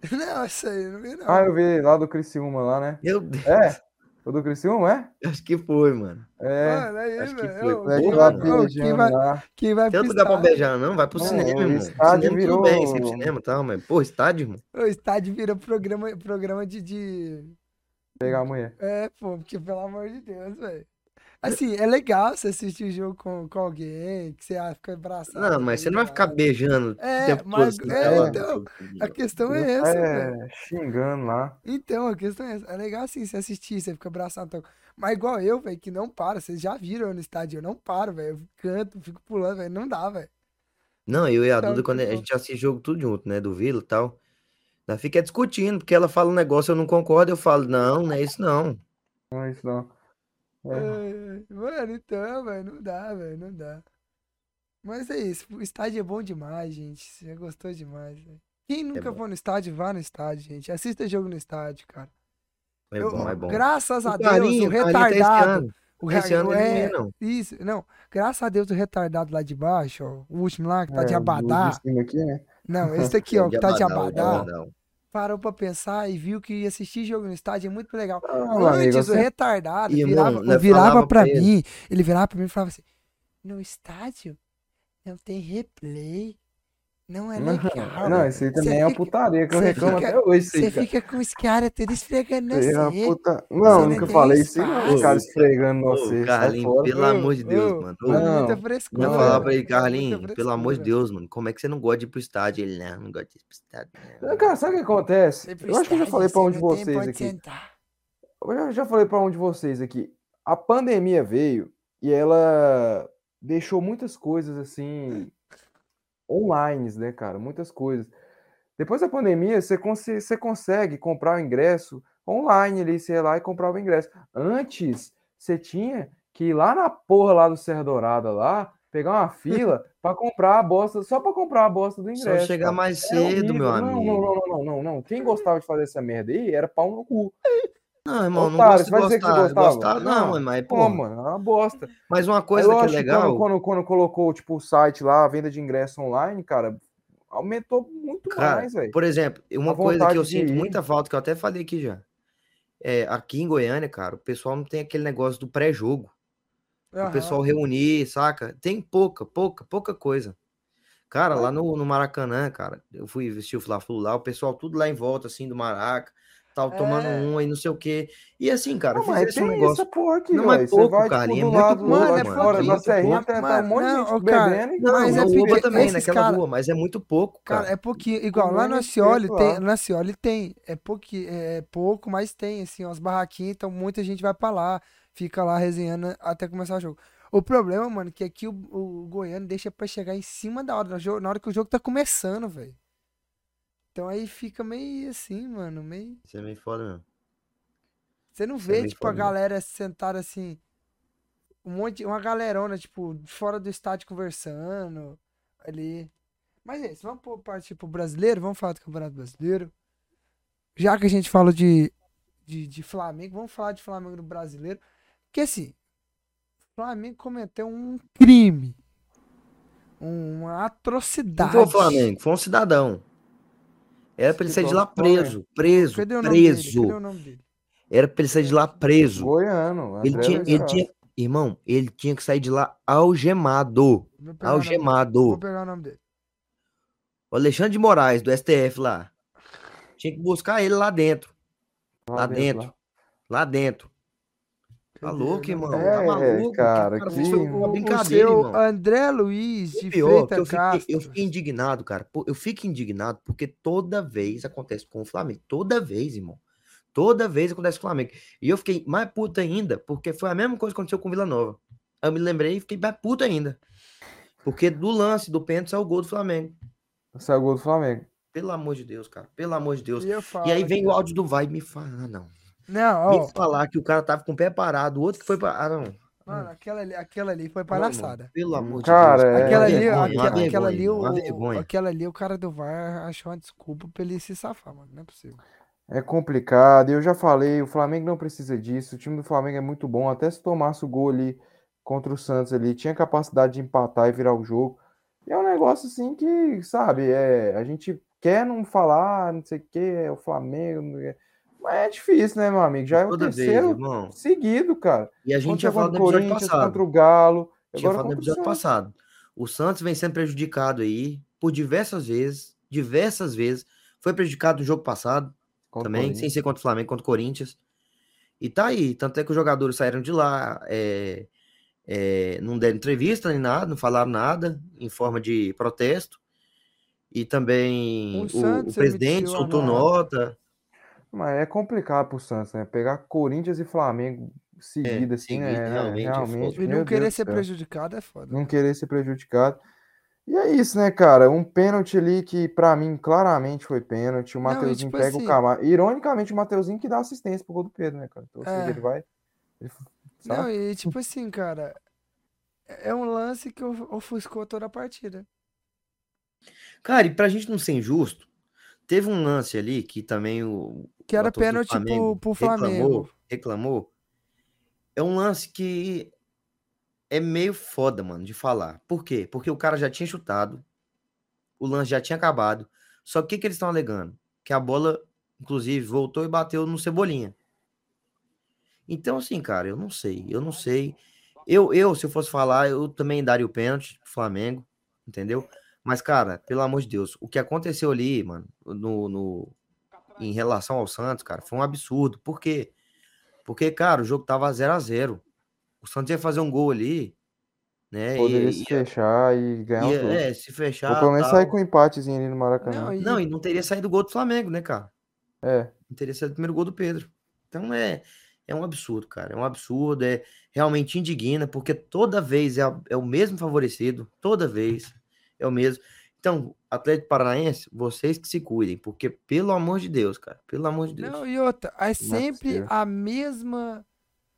Não, isso aí, não vi, não. Ah, eu vi lá do Criciúma lá, né? Meu Deus, É, o do Criciúma, é? acho que foi, mano. É, Mano, aí, acho que velho. foi. ô, moleque quem lá vai- quem vai, quem vai Tem pro outro lugar pra beijar, não? Vai pro Não, cinema, o irmão. estádio cinema virou- tudo bem, sempre cinema e tal, mas, pô, estádio, irmão. O estádio vira programa, programa de, de. Pegar a mulher. É, pô, porque pelo amor de Deus, velho. Assim, é legal você assistir o jogo com, com alguém, que você ah, fica abraçado. Não, mas você não vai ficar beijando É, o tempo todo. mas- assim, é, pelado. então, A questão é essa, velho. É, xingando lá. Então, a questão é essa. É legal assim você assistir, você fica abraçado. Então. Mas igual eu, velho, que não paro. Vocês já viram eu no estádio, eu não paro, velho. Eu canto, fico pulando, velho. Não dá, velho. Não, eu e a Então, Duda, quando a tipo- gente assiste jogo tudo junto, né, do Vila e tal, nós fica discutindo, porque ela fala um negócio, eu não concordo, eu falo, não, não é isso não. Não é isso não. É. Mano, então, velho, não dá, velho, não dá. Mas é isso, o estádio é bom demais, gente. Você gostou demais, velho. Quem nunca É for no estádio, vá no estádio, gente. Assista jogo no estádio, cara. É Eu- bom, é bom. Graças a O Deus, Carlinho, o tá retardado. O Esse ano é, não. Isso, não. Graças a Deus, o retardado lá de baixo, ó, o último lá, que tá de É, abadá. de cima aqui, né? Não, esse aqui, ó, que tá de Abadá, abadá. Abadá. Parou pra pensar e viu que assistir jogo no estádio é muito legal. Não, meu amigo, Antes, o retardado virava, nós virava falava pra pra ele. mim, ele virava pra mim e falava assim: No estádio não tem replay, não é legal. Não, isso aí também é uma fica- putaria que eu reclamo fica- até hoje. Você cara. fica com os caras tudo esfregando é você. puta... Não, eu nunca falei isso não. Os caras esfregando você. Carlinhos, pelo amor de Deus, mano. Ô, É Não, muita frescura. Não, Não, falar é. pra ele, Carlinhos, pelo amor de. Deus, mano, como é que você não gosta de ir pro estádio? Ele, não, não gosta de ir pro estádio. não." Cara, sabe o que acontece? Eu acho que eu já falei pra um de vocês aqui. sentar. Eu já, já falei pra um de vocês aqui. A pandemia veio e ela deixou muitas coisas assim online, né, cara? Muitas coisas. Depois da pandemia, você, conse- você consegue comprar o ingresso online ali, você ia lá e comprar o ingresso. Antes, você tinha que ir lá na porra lá do Serra Dourada lá, pegar uma fila pra comprar a bosta, só pra comprar a bosta do ingresso. Só chegar mais cedo, meu amigo. não, não, não, não, não. Quem gostava de fazer essa merda aí era pau no cu. Não, irmão, não Otário, gosto você de vai dizer que você gostar. gostava? Gostar, não, Não, mas, Pô, pô, mano, é uma bosta. mas uma Aí, coisa que é legal. Quando, quando, quando colocou, tipo, o site lá, a venda de ingresso online, cara, aumentou muito Cara, mais, velho. por exemplo, uma A coisa que eu sinto ir. muita falta, que eu até falei aqui já. É, aqui em Goiânia, cara, o pessoal não tem aquele negócio do pré-jogo. O pessoal reunir, saca? Tem pouca, pouca, pouca coisa. Cara, lá no, no Maracanã, cara, eu fui vestir o Fla-Flu lá, o pessoal tudo lá em volta, assim, do Maraca, tal, tomando É. um e não sei o quê. E assim, cara, Não, mas fizesse um tem negócio. essa porra aqui, Não é pouco, vai, tipo, é muito lado, pouco, mano, é fora, na pouquinho, serrinha, pouco. tem, tá um monte de gente cara, bebendo Não, Mas na é porque também, naquela cara- rua, mas é muito pouco, cara. Cara, é pouquinho. Igual lá no espeto tem. lá. No Acioli tem. É, pouqui, é pouco, mas tem, assim, umas barraquinhas, então muita gente vai pra lá, fica lá resenhando até começar o jogo. O problema, mano, é que aqui o, o Goiano deixa pra chegar em cima da hora, na hora que o jogo tá começando, velho. Então aí fica meio assim, mano, meio. Isso é meio foda mesmo. Você não é vê, meio tipo, a foda mesmo. galera sentada assim. um monte, uma galerona, tipo, fora do estádio conversando ali. Mas é isso, vamos partir pro brasileiro, vamos falar do Campeonato Brasileiro. Já que a gente falou de, de, de Flamengo, vamos falar de Flamengo no brasileiro. Porque assim, o Flamengo cometeu um crime. Uma Não atrocidade. foi o Flamengo, foi um cidadão. Era pra ele sair de lá preso, preso, Cadê o nome dele? preso. Cadê o nome dele? Era pra ele sair de lá preso. Goiano. Ele tinha, ele tinha, irmão, ele tinha que sair de lá algemado. Vou pegar o nome dele. Algemado. Vou pegar o nome dele. O Alexandre de Moraes, do STF lá. Tinha que buscar ele lá dentro. Lá dentro. Lá dentro. Tá louco, o irmão? nome É, Tá maluco? cara, O cara que- foi uma O brincadeira, seu irmão. André Luiz de O pior, é Freitas eu fiquei, eu Castro. fiquei indignado, cara. Eu fico indignado porque toda vez acontece com o Flamengo. Toda vez, irmão. Toda vez acontece com o Flamengo. E eu fiquei mais puto ainda, porque foi a mesma coisa que aconteceu com o Vila Nova. Eu me lembrei e fiquei mais puto ainda. Porque do lance do pênalti saiu o gol do Flamengo. Saiu o gol do Flamengo. Pelo amor de Deus, cara. Pelo amor de Deus. E, eu E aí vem o áudio do Vai e me fala, ah, não. Não, ó. Me falar que o cara tava com o pé parado, o outro que foi pra. Ah, não. Mano, aquela ali, aquela ali foi palhaçada. Pelo amor de Cara, Deus. é- Aquela ali, vergonha, aquela, uma aquela ali, vergonha, o, vergonha. aquela ali, o cara do VAR achou uma desculpa pra ele se safar, mano. Não é possível. É complicado. Eu já falei, o Flamengo não precisa disso. O time do Flamengo é muito bom. Até se tomasse o gol ali contra o Santos ali, tinha capacidade de empatar e virar o jogo. E é um negócio assim que, sabe, é, a gente quer não falar, não sei o que, é o Flamengo. não é difícil, né, meu amigo? Já é o Toda vez, terceiro irmão. seguido, cara. E a gente já falou no episódio passado. contra o Galo. Agora falado no episódio passado. O Santos vem sendo prejudicado aí por diversas vezes. Diversas vezes. Foi prejudicado no jogo passado Contra também, sem ser contra o Flamengo, contra o Corinthians. E tá aí. Tanto é que os jogadores saíram de lá, é, é, não deram entrevista nem nada, não falaram nada em forma de protesto. E também O o, Santos o presidente soltou nota. Mas é complicado pro Santos, né? Pegar Corinthians e Flamengo seguida, assim, seguido, né? realmente, é Realmente. E não querer Deus ser céu. prejudicado é foda. não querer ser prejudicado. E é isso, né, cara? Um pênalti ali que pra mim claramente foi pênalti. O Não, Mateuzinho tipo pega assim- o Camargo. Ironicamente, o Mateuzinho que dá assistência pro gol do Pedro, né, cara? Então, seja, É. ele vai. ele- sabe? Não, e tipo assim, cara, é um lance que of- ofuscou toda a partida. Cara, e pra gente não ser injusto, teve um lance ali que também o, Que o era pênalti pro, Flamengo pro Flamengo. Reclamou, reclamou. É um lance que é meio foda, mano, de falar. Por quê? Porque o cara já tinha chutado, o lance já tinha acabado. Só que o que, que eles estão alegando? Que a bola, inclusive, voltou e bateu no Cebolinha. Então, assim, cara, eu não sei, eu não sei. Eu, eu, se eu fosse falar, eu também daria o pênalti pro Flamengo, entendeu? Mas, cara, pelo amor de Deus, o que aconteceu ali, mano, no, no, em relação ao Santos, cara, foi um absurdo. Por quê? Porque, cara, o jogo tava 0 a 0 O Santos ia fazer um gol ali, né? Poderia e, se ia- fechar e ganhar o ia- jogo. é, se Ou fechar. pelo menos sair com um empatezinho ali no Maracanã. Não, e, Não, e não teria saído o gol do Flamengo, né, cara? É. Não teria sido o primeiro gol do Pedro. Então é, é um absurdo, cara. É um absurdo, é realmente indigna, porque toda vez é, é o mesmo favorecido, toda vez é o mesmo. Então, Atlético Paranaense, vocês que se cuidem, porque pelo amor de Deus, cara, pelo amor de Deus. não, e outra, é sempre possível. a mesma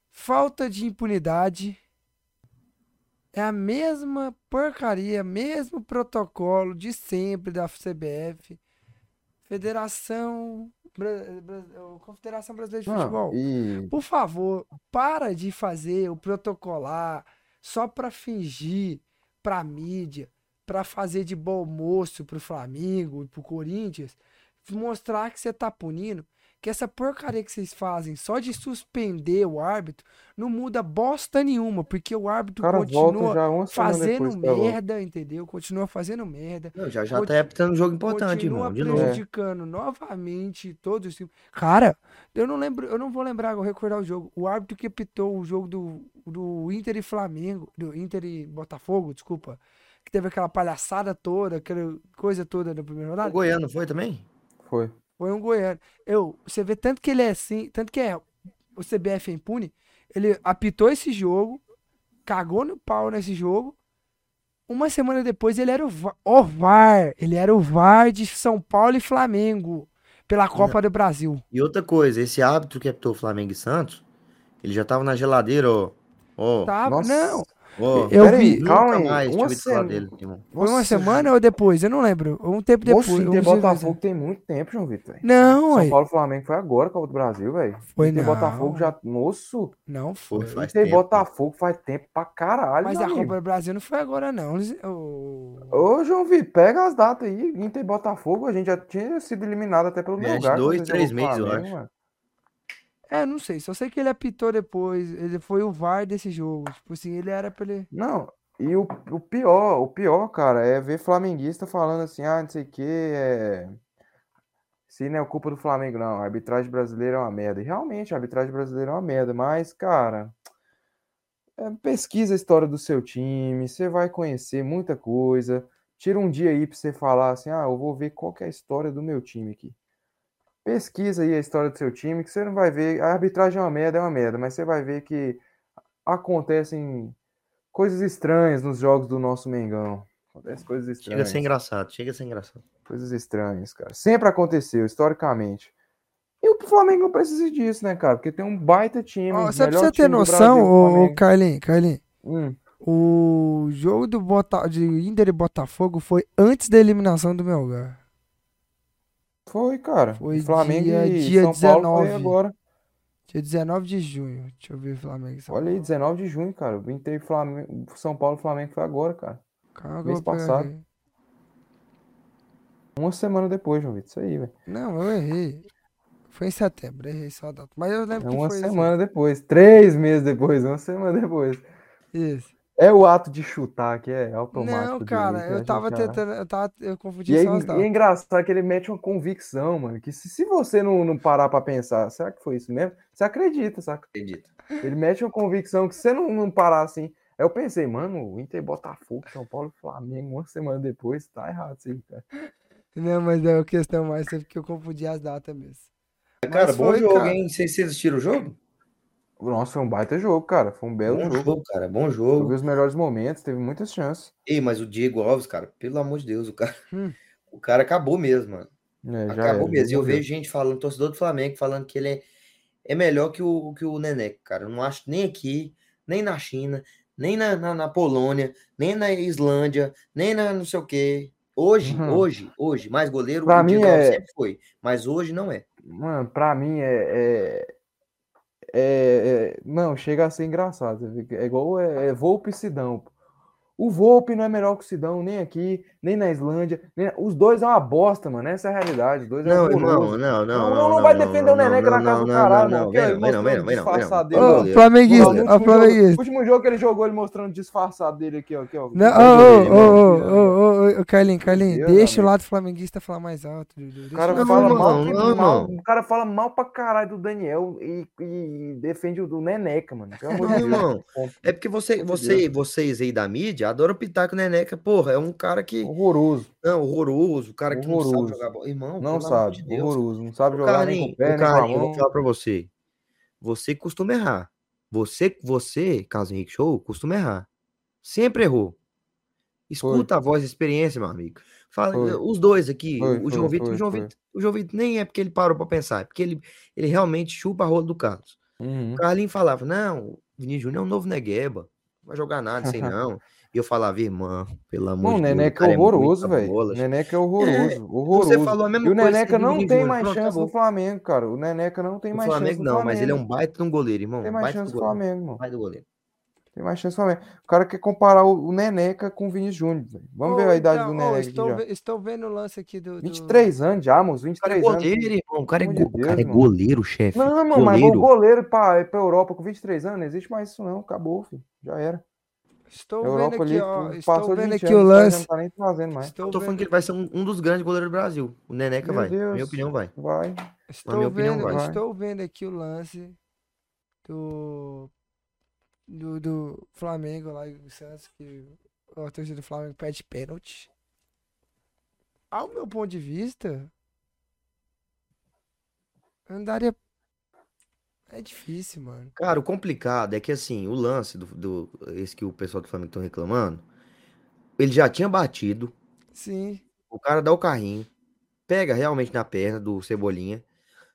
falta de impunidade. É a mesma porcaria, mesmo protocolo de sempre da CBF. Federação, Confederação Brasileira de Não, Futebol. e Por favor, para de fazer o protocolar só para fingir pra mídia, pra fazer de bom moço pro Flamengo e pro Corinthians, mostrar que você tá punindo, que essa porcaria que vocês fazem só de suspender o árbitro não muda bosta nenhuma, porque o árbitro cara continua fazendo depois. volta. merda, entendeu? Continua fazendo merda. Não, já já tá apitando um jogo importante, Continua irmão, de novo. prejudicando novamente todos os times. Cara, eu não lembro, eu não vou lembrar, vou recordar o jogo. O árbitro que apitou o jogo do, do Inter e Flamengo, do Inter e Botafogo, desculpa, que teve aquela palhaçada toda, aquela coisa toda na primeira O rodada, Goiano foi também? Foi. foi um goiano. Eu, você vê tanto que ele é assim, tanto que é o CBF é impune, ele apitou esse jogo, cagou no pau nesse jogo. Uma semana depois ele era o Va- o VAR, ele era o VAR de São Paulo e Flamengo pela Copa do Brasil. E outra coisa, esse árbitro que apitou Flamengo e Santos, ele já tava na geladeira, ó, Ó, Tava, Nossa. não. Ó. Eu Pera aí, vi- calma aí. mais Uma semana. dele, uma semana ou depois? Eu não lembro. Um tempo depois. Dias Botafogo tem muito tempo, João Vitor. Não, São. Paulo Flamengo foi agora, Copa do Brasil, velho. Foi Inter não. Botafogo já. Moço, Não foi. Foi, faz Inter tempo. Botafogo faz tempo pra caralho, Mas a Copa do Brasil não foi agora, não. O- Ô, João Vitor, pega as datas aí. Inter e Botafogo, a gente já tinha sido eliminado até pelo meu lugar. dois, três meses, eu acho. É, não sei. Só sei que ele apitou depois. Ele foi o VAR desse jogo. Tipo assim, ele era pra ele. Não, e o, o pior, o pior, cara, é ver flamenguista falando assim, ah, não sei o que, é... Se não é culpa do Flamengo, não, a arbitragem brasileira é uma merda. E realmente, a arbitragem brasileira é uma merda, mas, cara, é, pesquisa a história do seu time, você vai conhecer muita coisa. Tira um dia aí pra você falar assim, ah, eu vou ver qual é a história do meu time aqui. Pesquisa aí a história do seu time, que você não vai ver. A arbitragem é uma merda, é uma merda, mas você vai ver que acontecem coisas estranhas nos jogos do nosso Mengão. Acontecem coisas Chega a estranhas. ser engraçado, chega a ser engraçado. Coisas estranhas, cara. Sempre aconteceu, historicamente. E o Flamengo não precisa disso, né, cara? Porque tem um baita time. Ó, o só pra melhor você ter time do noção, Brasil, o Carlinhos. Hum, O jogo do Bota... de Inter e Botafogo foi antes da eliminação do Melgar. Foi, cara. Foi Flamengo dia- e dia São Paulo foi 19. agora. Dia 19 de junho. Deixa eu ver Flamengo. e São Olha aí, Paulo. 19 de junho, cara. O Inter e Flamengo, São Paulo e Flamengo foi agora, cara. Calma que mês eu passado. aqui. Uma semana depois, João Vitor. Isso aí, velho. Não, eu errei. Foi em setembro, errei só a data. Mas eu É lembro que uma foi isso. semana depois. Três meses depois. Uma semana depois. Isso. É o ato de chutar que é automático. Não, dele, cara, a eu tava já- tentando. Eu, tava, eu confundi E é, só as e é engraçado que ele mete uma convicção, mano. Que se, se você não, não parar pra pensar, será que foi isso mesmo? Você acredita, saca? Acredito. Ele mete uma convicção que se você não, não parar assim. Aí eu pensei, mano, o Inter Botafogo, São Paulo e Flamengo, uma semana depois, tá errado isso aí, cara. Não, mas é a questão mais é porque eu confundi as datas mesmo. Cara, Mas bom foi, jogo, cara. hein? Vocês vocês assistiram o jogo? Nossa, foi um baita jogo, cara. Foi um belo Bom jogo. jogo, cara, bom Eu jogo. vi os melhores momentos, teve muitas chances. Ei, mas o Diego Alves, cara, pelo amor de Deus, o cara, Hum. o cara acabou mesmo, mano. É, já Acabou era, mesmo. E eu vejo gente falando, torcedor do Flamengo, falando que ele é, é melhor que o, que o Neneca, cara. Eu não acho nem aqui, nem na China, nem na, na, na Polônia, nem na Islândia, nem na não sei o quê. Hoje, Uhum. hoje, hoje, mais goleiro, Pra o mim Diego Alves é- sempre foi. Mas hoje não é. Mano, pra mim é, é, é- Não, chega a ser engraçado. É igual é, é. O Volpe não é melhor que o Sidão, nem aqui, nem na Islândia. nem- Os dois é uma bosta, mano. Essa é a realidade. Os dois é Não, irmão, horroroso. não, não, Não, não. não, não vai defender o Neneca na casa do caralho, não, mano. não, flamenguista, ó, último jogo, flamenguista. último jogo que ele jogou, ele mostrando disfarçado dele aqui, ó. Aqui, ó Não, Igual ô, ô, ô, ô, ô, ô, Carlinhos, Carlinhos, deixa o lado flamenguista falar mais alto. O cara o fala mal, o cara fala mal pra caralho do Daniel e, defende o do Neneca, mano. É porque você, vocês aí da mídia adoram pitar que o Neneca, porra, é um cara que. Horroroso. Não, horroroso, o cara que não sabe jogar bola. Irmão, Não sabe. de Deus. Horroroso. Não sabe jogar nem Carlinhos, com o pé, o nem vou falar pra você. Você costuma errar. Você, você, Carlos Henrique Show, costuma errar. Sempre errou. Escuta a voz da experiência, meu amigo. Fala, Foi. os dois aqui, Foi, o foi, João Vitor, foi, o João foi. Vitor, o João Vitor nem é porque ele parou pra pensar, é porque ele, ele realmente chupa a rola do Carlos. Uhum. O Carlinhos falava, não, o Vinícius Júnior é um novo Negueba, não vai jogar nada, sei não. E eu falava, irmão, pelo amor o de Deus, o Neneca cara é é muito horroroso, velho. bola. Neneca é horroroso. horroroso. Você falou a mesma E o Neneca do não tem mais pronto, chance acabou. no Flamengo, cara. O Neneca não tem No mais Flamengo chance no não, Flamengo. mas ele é um baita de um goleiro, irmão. Tem mais baita chance do no goleiro. Flamengo, mano. Baita do goleiro. Tem mais chance no Flamengo. O cara quer comparar o o Neneca com o Vinícius Júnior, velho. Vamos ver a idade do então, Neneca aqui estou, já. ve- estou vendo o lance aqui do. do- 23 anos já, moço. O cara é 23 anos. goleiro, irmão. O cara é, go- de o cara é Deus, goleiro, chefe. Não, mano, mas o Goleiro. goleiro pra, pra Europa com 23 anos, não existe mais isso não. Acabou, filho. Já era. Estou A vendo Europa aqui, ali ó. Estou vendo 20 aqui o anos, já lance. não tá nem trazendo mais. Estou Eu tô falando que ele vai ser um, um dos grandes goleiros do Brasil. O Neneca Meu vai. Na Deus. minha opinião, vai. Vai. estou minha opinião, vendo, vai. estou vendo aqui o lance do do, do Flamengo lá e o Santos que a torcida do Flamengo pede pênalti. Ao meu ponto de vista, andaria é difícil, mano. Cara, o complicado é que assim, o lance do, do esse que o pessoal do Flamengo estão reclamando, ele já tinha batido, Sim. o cara dá o carrinho, pega realmente na perna do Cebolinha,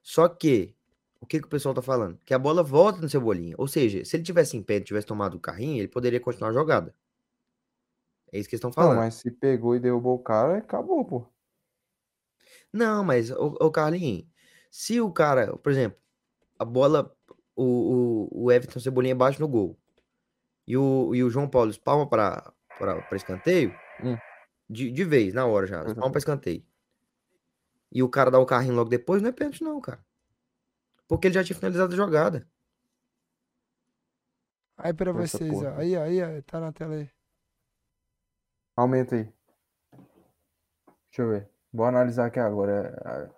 só que o que, que o pessoal tá falando? Que a bola volta no Cebolinha. Ou seja, se ele tivesse em pé e tivesse tomado o carrinho, ele poderia continuar a jogada. É isso que eles estão Não, falando. mas se pegou e derrubou o cara, acabou, pô. Não, mas, o, o Carlinhos, se o cara, por exemplo, a bola, o, o, o Everton Cebolinha bate no gol e o, e o João Paulo espalma para escanteio, Hum. de, de vez, na hora já, espalma para escanteio. E o cara dá o carrinho logo depois, não é pênalti, não, cara. Porque ele já tinha finalizado a jogada. Aí pra Essa vocês, porra. ó. Aí, aí, ó, tá na tela aí. Aumenta aí. Deixa eu ver. Vou analisar aqui agora.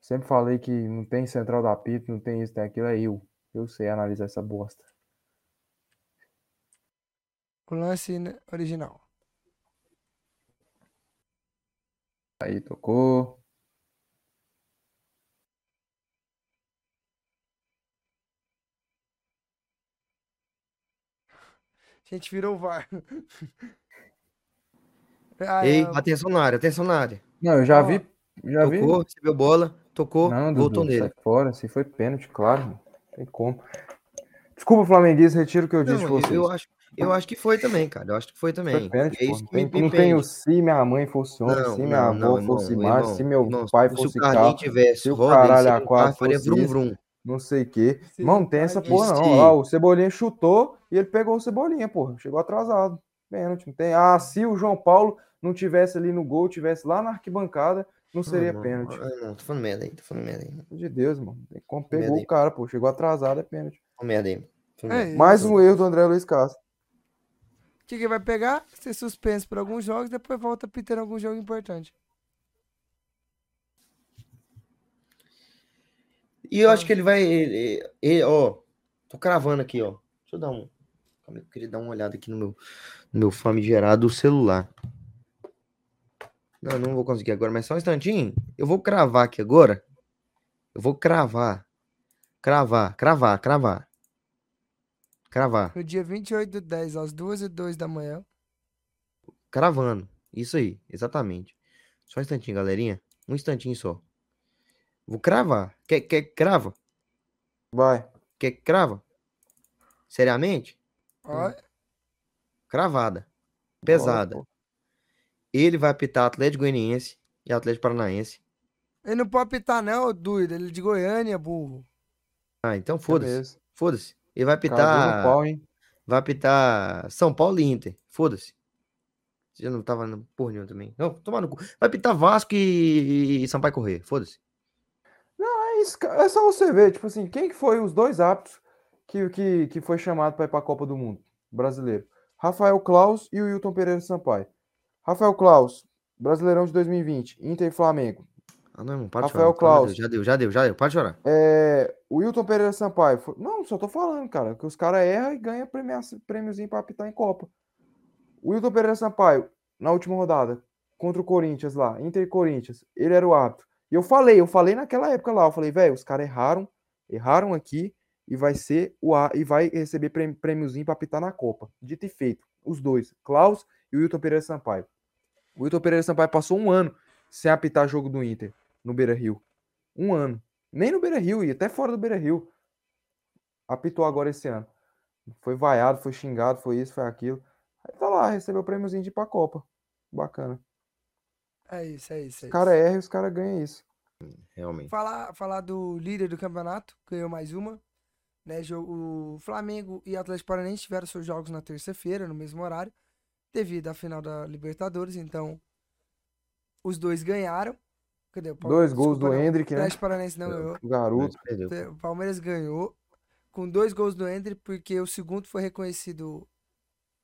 Sempre falei que não tem central da apito, não tem isso, tem aquilo, é eu. Eu sei analisar essa bosta. O lance né, original. Aí, tocou. A gente virou o VAR. Ei, atenção na área, atenção na área. Não, eu já vi. Já vi. Tocou, recebeu bola, tocou, Não, voltou Dudu, sai nele. fora. Se foi pênalti, claro. Não tem como. Desculpa, flamenguista, retiro o que eu disse Não, eu, vocês. eu acho, eu acho que foi também, cara. Eu acho que foi Foi também. pênalti, É isso Não que tem, me não tem o se minha mãe fosse homem, Não, se minha não, não, avó fosse irmão, se meu irmão, pai se fosse carro, tivesse se o caralho a quatro faria vrum vrum. não sei o quê. Se Irmão, o não tem essa porra não. lá, o Cebolinha chutou e ele pegou o Cebolinha, porra. Chegou atrasado. Pênalti, não tem. Ah, se o João Paulo não tivesse ali no gol, tivesse lá na arquibancada, não seria Ah, não, pênalti. ah, não, tô falando merda aí, tô falando merda aí. Tô Pelo amor de Deus, mano. Como pegou o cara, pô. Chegou atrasado, é pênalti. falando merda aí. tô É. Mais um erro do André Luiz Castro. O que, que vai pegar? Ser suspenso por alguns jogos, depois volta pitando algum jogo importante. E eu acho que ele vai. ele- ele- ó, tô cravando aqui, ó. Deixa eu dar um. calma aí, Eu queria dar uma olhada aqui no meu, no meu famigerado celular. Não, não vou conseguir agora, mas só um instantinho. Eu vou cravar aqui agora. Eu vou cravar. Cravar, cravar, cravar. Cravar. No dia 28 do 10, às 2 e 2 da manhã. Cravando. Isso aí, exatamente. Só um instantinho, galerinha. Um instantinho só. Vou cravar. Quer, quer que crava? Vai. Quer que crava? Seriamente? Ó, Cravada. Pesada. Pô. Ele vai apitar Atlético Goianiense e Atlético Paranaense. ele não pode pitar, não, doido. Ele é de Goiânia, burro. Ah, então foda-se. Foda-se. Ele vai apitar. pau, hein? Vai apitar São Paulo e Inter. Foda-se. Você já não tava no porra nenhuma também. Não, toma no cu. Vai apitar Vasco e, e Sampaio Correr. Foda-se. É isso. É só você ver, tipo assim, quem que foi os dois árbitros que, que, que foi chamado para ir para a Copa do Mundo brasileiro? Rafael Claus e o Wilton Pereira Sampaio. Rafael Claus, Brasileirão de 2020, Inter e Flamengo. Ah, não, irmão, para de Rafael chorar. de Claus. Deus. Já deu, já deu, já deu. Pode chorar. É, o Wilton Pereira Sampaio. Não, só tô falando, cara, que os caras erram e ganham prêmiozinho para apitar em Copa. O Wilton Pereira Sampaio, na última rodada, contra o Corinthians lá, Inter e Corinthians, ele era o árbitro. E eu falei, eu falei naquela época lá, eu falei, velho, os caras erraram, erraram aqui e vai ser o e vai receber prêmio- prêmiozinho para apitar na Copa. Dito e feito, os dois, Klaus e o Wilton Pereira Sampaio. O Wilton Pereira Sampaio passou um ano sem apitar jogo do Inter no Beira-Rio. Um ano. Nem no Beira-Rio, e até fora do Beira-Rio. Apitou agora esse ano. Foi vaiado, foi xingado, foi isso, foi aquilo. Aí tá lá, recebeu o prêmiozinho de ir pra Copa. Bacana. É isso, é isso. Os É caras isso. erram e os caras ganham isso. Realmente. Falar, falar do líder do campeonato, ganhou mais uma. Né, o Flamengo e Atlético Paranaense tiveram seus jogos na terça-feira, no mesmo horário, devido à final da Libertadores. Então, os dois ganharam. Cadê? O Pal- Dois gols desculpa, do não, Hendrick, O né? Atlético Paranaense não ganhou. O garoto. Perdeu. O Palmeiras ganhou com dois gols do Hendrick, porque o segundo foi reconhecido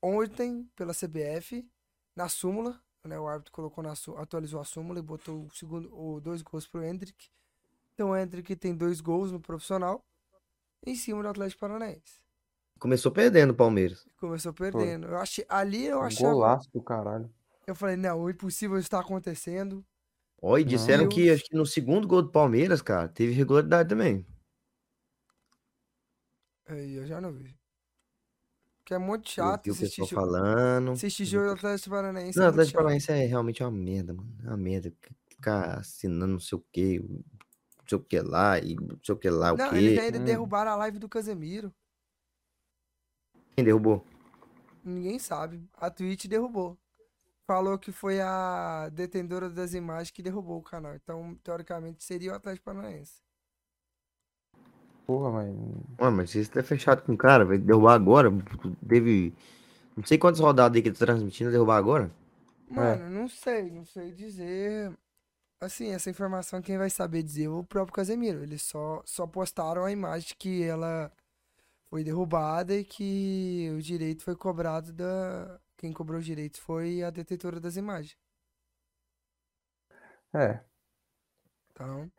ontem pela CBF na súmula. Né, o árbitro colocou na atualizou a súmula e botou o segundo, o dois gols pro Hendrick. Então o Hendrick tem dois gols no profissional em cima do Atlético Paranaense. Começou perdendo o Palmeiras. Começou perdendo. Eu achei, ali eu Um achava. golaço do caralho. Eu falei, não, o impossível está acontecendo. Ó, e disseram Não. que acho que no segundo gol do Palmeiras, cara, teve irregularidade também. Aí eu já não vi. Que é muito chato o pessoal jo- falando. assistir jogo do Atlético Paranaense. Não, é o muito Atlético. Paranaense é realmente uma merda, mano. É uma merda. Ficar assinando não sei o quê. sei o que lá, e não sei o que lá, o Não, quê. eles ainda Hum. derrubaram a live do Casemiro. Quem derrubou? Ninguém sabe. A Twitch derrubou. Falou que foi a detentora das imagens que derrubou o canal. Então, teoricamente, seria o Atlético Paranaense. Porra, mas. Ué, mas você tá fechado com o cara, vai derrubar agora? Teve. Não sei quantas rodadas aí que ele tá transmitindo, derrubar agora? Mano, não sei, não sei dizer. Assim, essa informação quem vai saber dizer é o próprio Casemiro. Eles só, só postaram a imagem que ela foi derrubada e que o direito foi cobrado da. Quem cobrou os direitos foi a detetora das imagens. É. Então,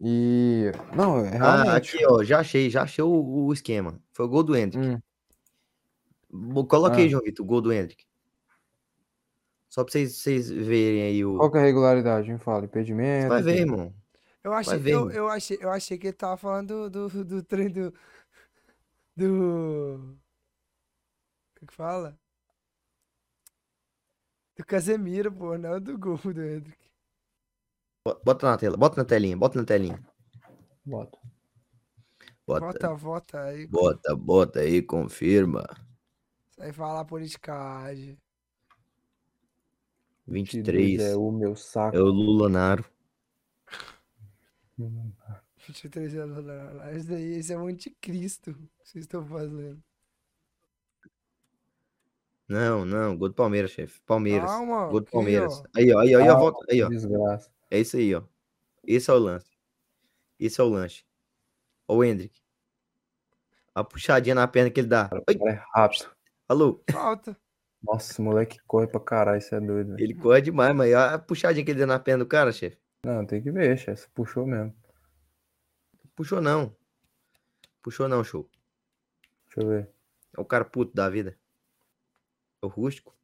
E. Não, é Ah, realmente. aqui, ó, já achei, já achei o, o esquema. Foi o gol do Hendrick. Hum, aí, Ah. João Vitor, o gol do Hendrick. Só pra vocês, vocês verem aí o. qual que é a regularidade? Me fala, Você impedimento. vai ver, irmão. eu achei, ver, eu, mano. eu achei, eu achei que ele tava falando do, do, do trem do. Do. O que que fala? Do Casemiro, pô, não do gol do Hendrick. Bo- Bota na tela, bota na telinha, bota na telinha. Bota. Bota, Vota, vota aí. bota, bota aí, confirma. Isso aí fala politicagem. 23. É o meu saco. É o Lulanaro. 23 anos lá. Isso daí, esse é o anticristo que vocês estão fazendo. Não, não, gol do Palmeiras, chefe. Palmeiras. Calma, Gol do Palmeiras. Aí, ó, aí, ó, aí, ó, volta. Aí, ó. Desgraça. É isso aí, ó. Esse é o lance. Esse é o lanche. Ó o Hendrick. A puxadinha na perna que ele dá. O cara é rápido. falou. Falta. Nossa, esse moleque corre pra caralho, isso é doido. Ele corre demais, mas olha a puxadinha que ele deu na perna do cara, chefe. Não, tem que ver, chefe. Puxou mesmo. Puxou não. Puxou não, show. Deixa eu ver. É o cara puto da vida. É o rústico.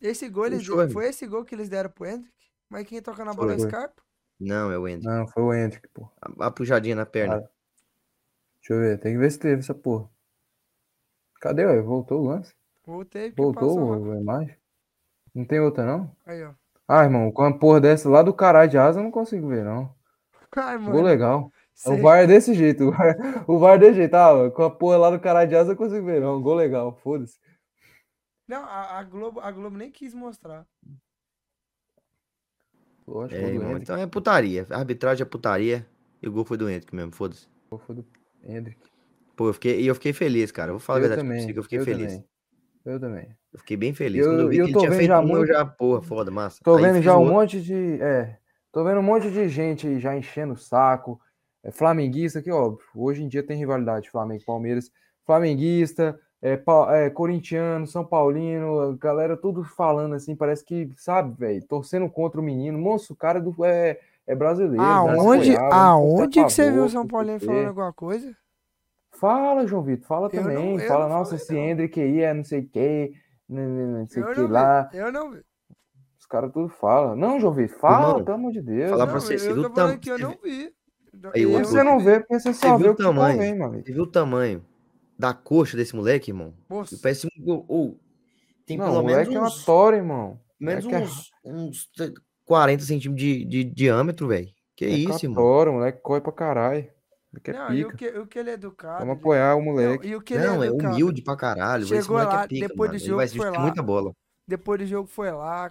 Esse gol, eles, Puxou, foi esse gol que eles deram pro Hendrick? Mas quem toca na bola é o. Scarpa? Não, é o Hendrick. Não, foi o Hendrick, pô. A, a puxadinha na perna. Cara, Deixa eu ver. Tem que ver se teve essa porra. Cadê, ué? Voltou o lance? Voltei Voltou a imagem? Não tem outra, não? Aí, ó. Ah, irmão, com uma porra dessa lá do caralho de asa, eu não consigo ver, não. Ai, Gol mano. legal. O cê- VAR é desse jeito. O VAR, o VAR é desse jeito. Ah, com a porra lá do caralho de asa, eu consigo ver, não. Gol legal, foda-se. Não, a, a Globo, a Globo nem quis mostrar. Lógico, É, gol irmão, Hendrick. então é putaria. A arbitragem é putaria. E o gol foi do Hendrick mesmo, foda-se. Gol foi do Hendrick. Pô, eu fiquei, e eu fiquei feliz, cara. Eu vou falar a Eu verdade pra também. você que eu fiquei eu feliz. também. Eu também. Eu fiquei bem feliz. Eu- Quando eu vi eu que ele tô tinha vendo feito já um, eu muito- já, porra, foda, massa. Tô Aí vendo já o um outro. monte de. É. Tô vendo um monte de gente aí já enchendo o saco. É, flamenguista, que óbvio. Hoje em dia tem rivalidade Flamengo e Palmeiras. Flamenguista, é, pa- é, corintiano, São Paulino, galera tudo falando assim, parece que, sabe, velho, torcendo contra o menino. Moço, o cara do, é, é brasileiro. Aonde, aonde que você viu o São não Paulino falando alguma coisa? Fala, João Vitor, fala Eu não- também. eu fala, não nossa, falei, esse não. Hendrick aí é não sei o que, não sei o que não lá. Eu não vi. Os caras tudo falam. Não, João Vitor, fala, pelo amor de Deus. falar não, pra você, você eu viu o falando tam- que eu você não vi. Aí, Eu o outro- você não vê, porque você só Você vê viu o que o tamanho? mano. Você viu o tamanho da coxa desse moleque, irmão? Moço, Parece um ou tem Não, pelo o menos moleque é uma uns, tora, irmão. menos moleque é- uns, uns 40 centímetros de, de diâmetro, velho. Que É isso, irmão? tora, o moleque corre pra caralho. Ele quer não, e o pica. que, o que ele é educado. Vamos ele- apoiar o Não, moleque. e o que ele Não, é é humilde pra caralho. Esse Chegou moleque lá, é pica, depois do mano. Ele jogo vai foi lá. muita bola. Depois do jogo foi lá,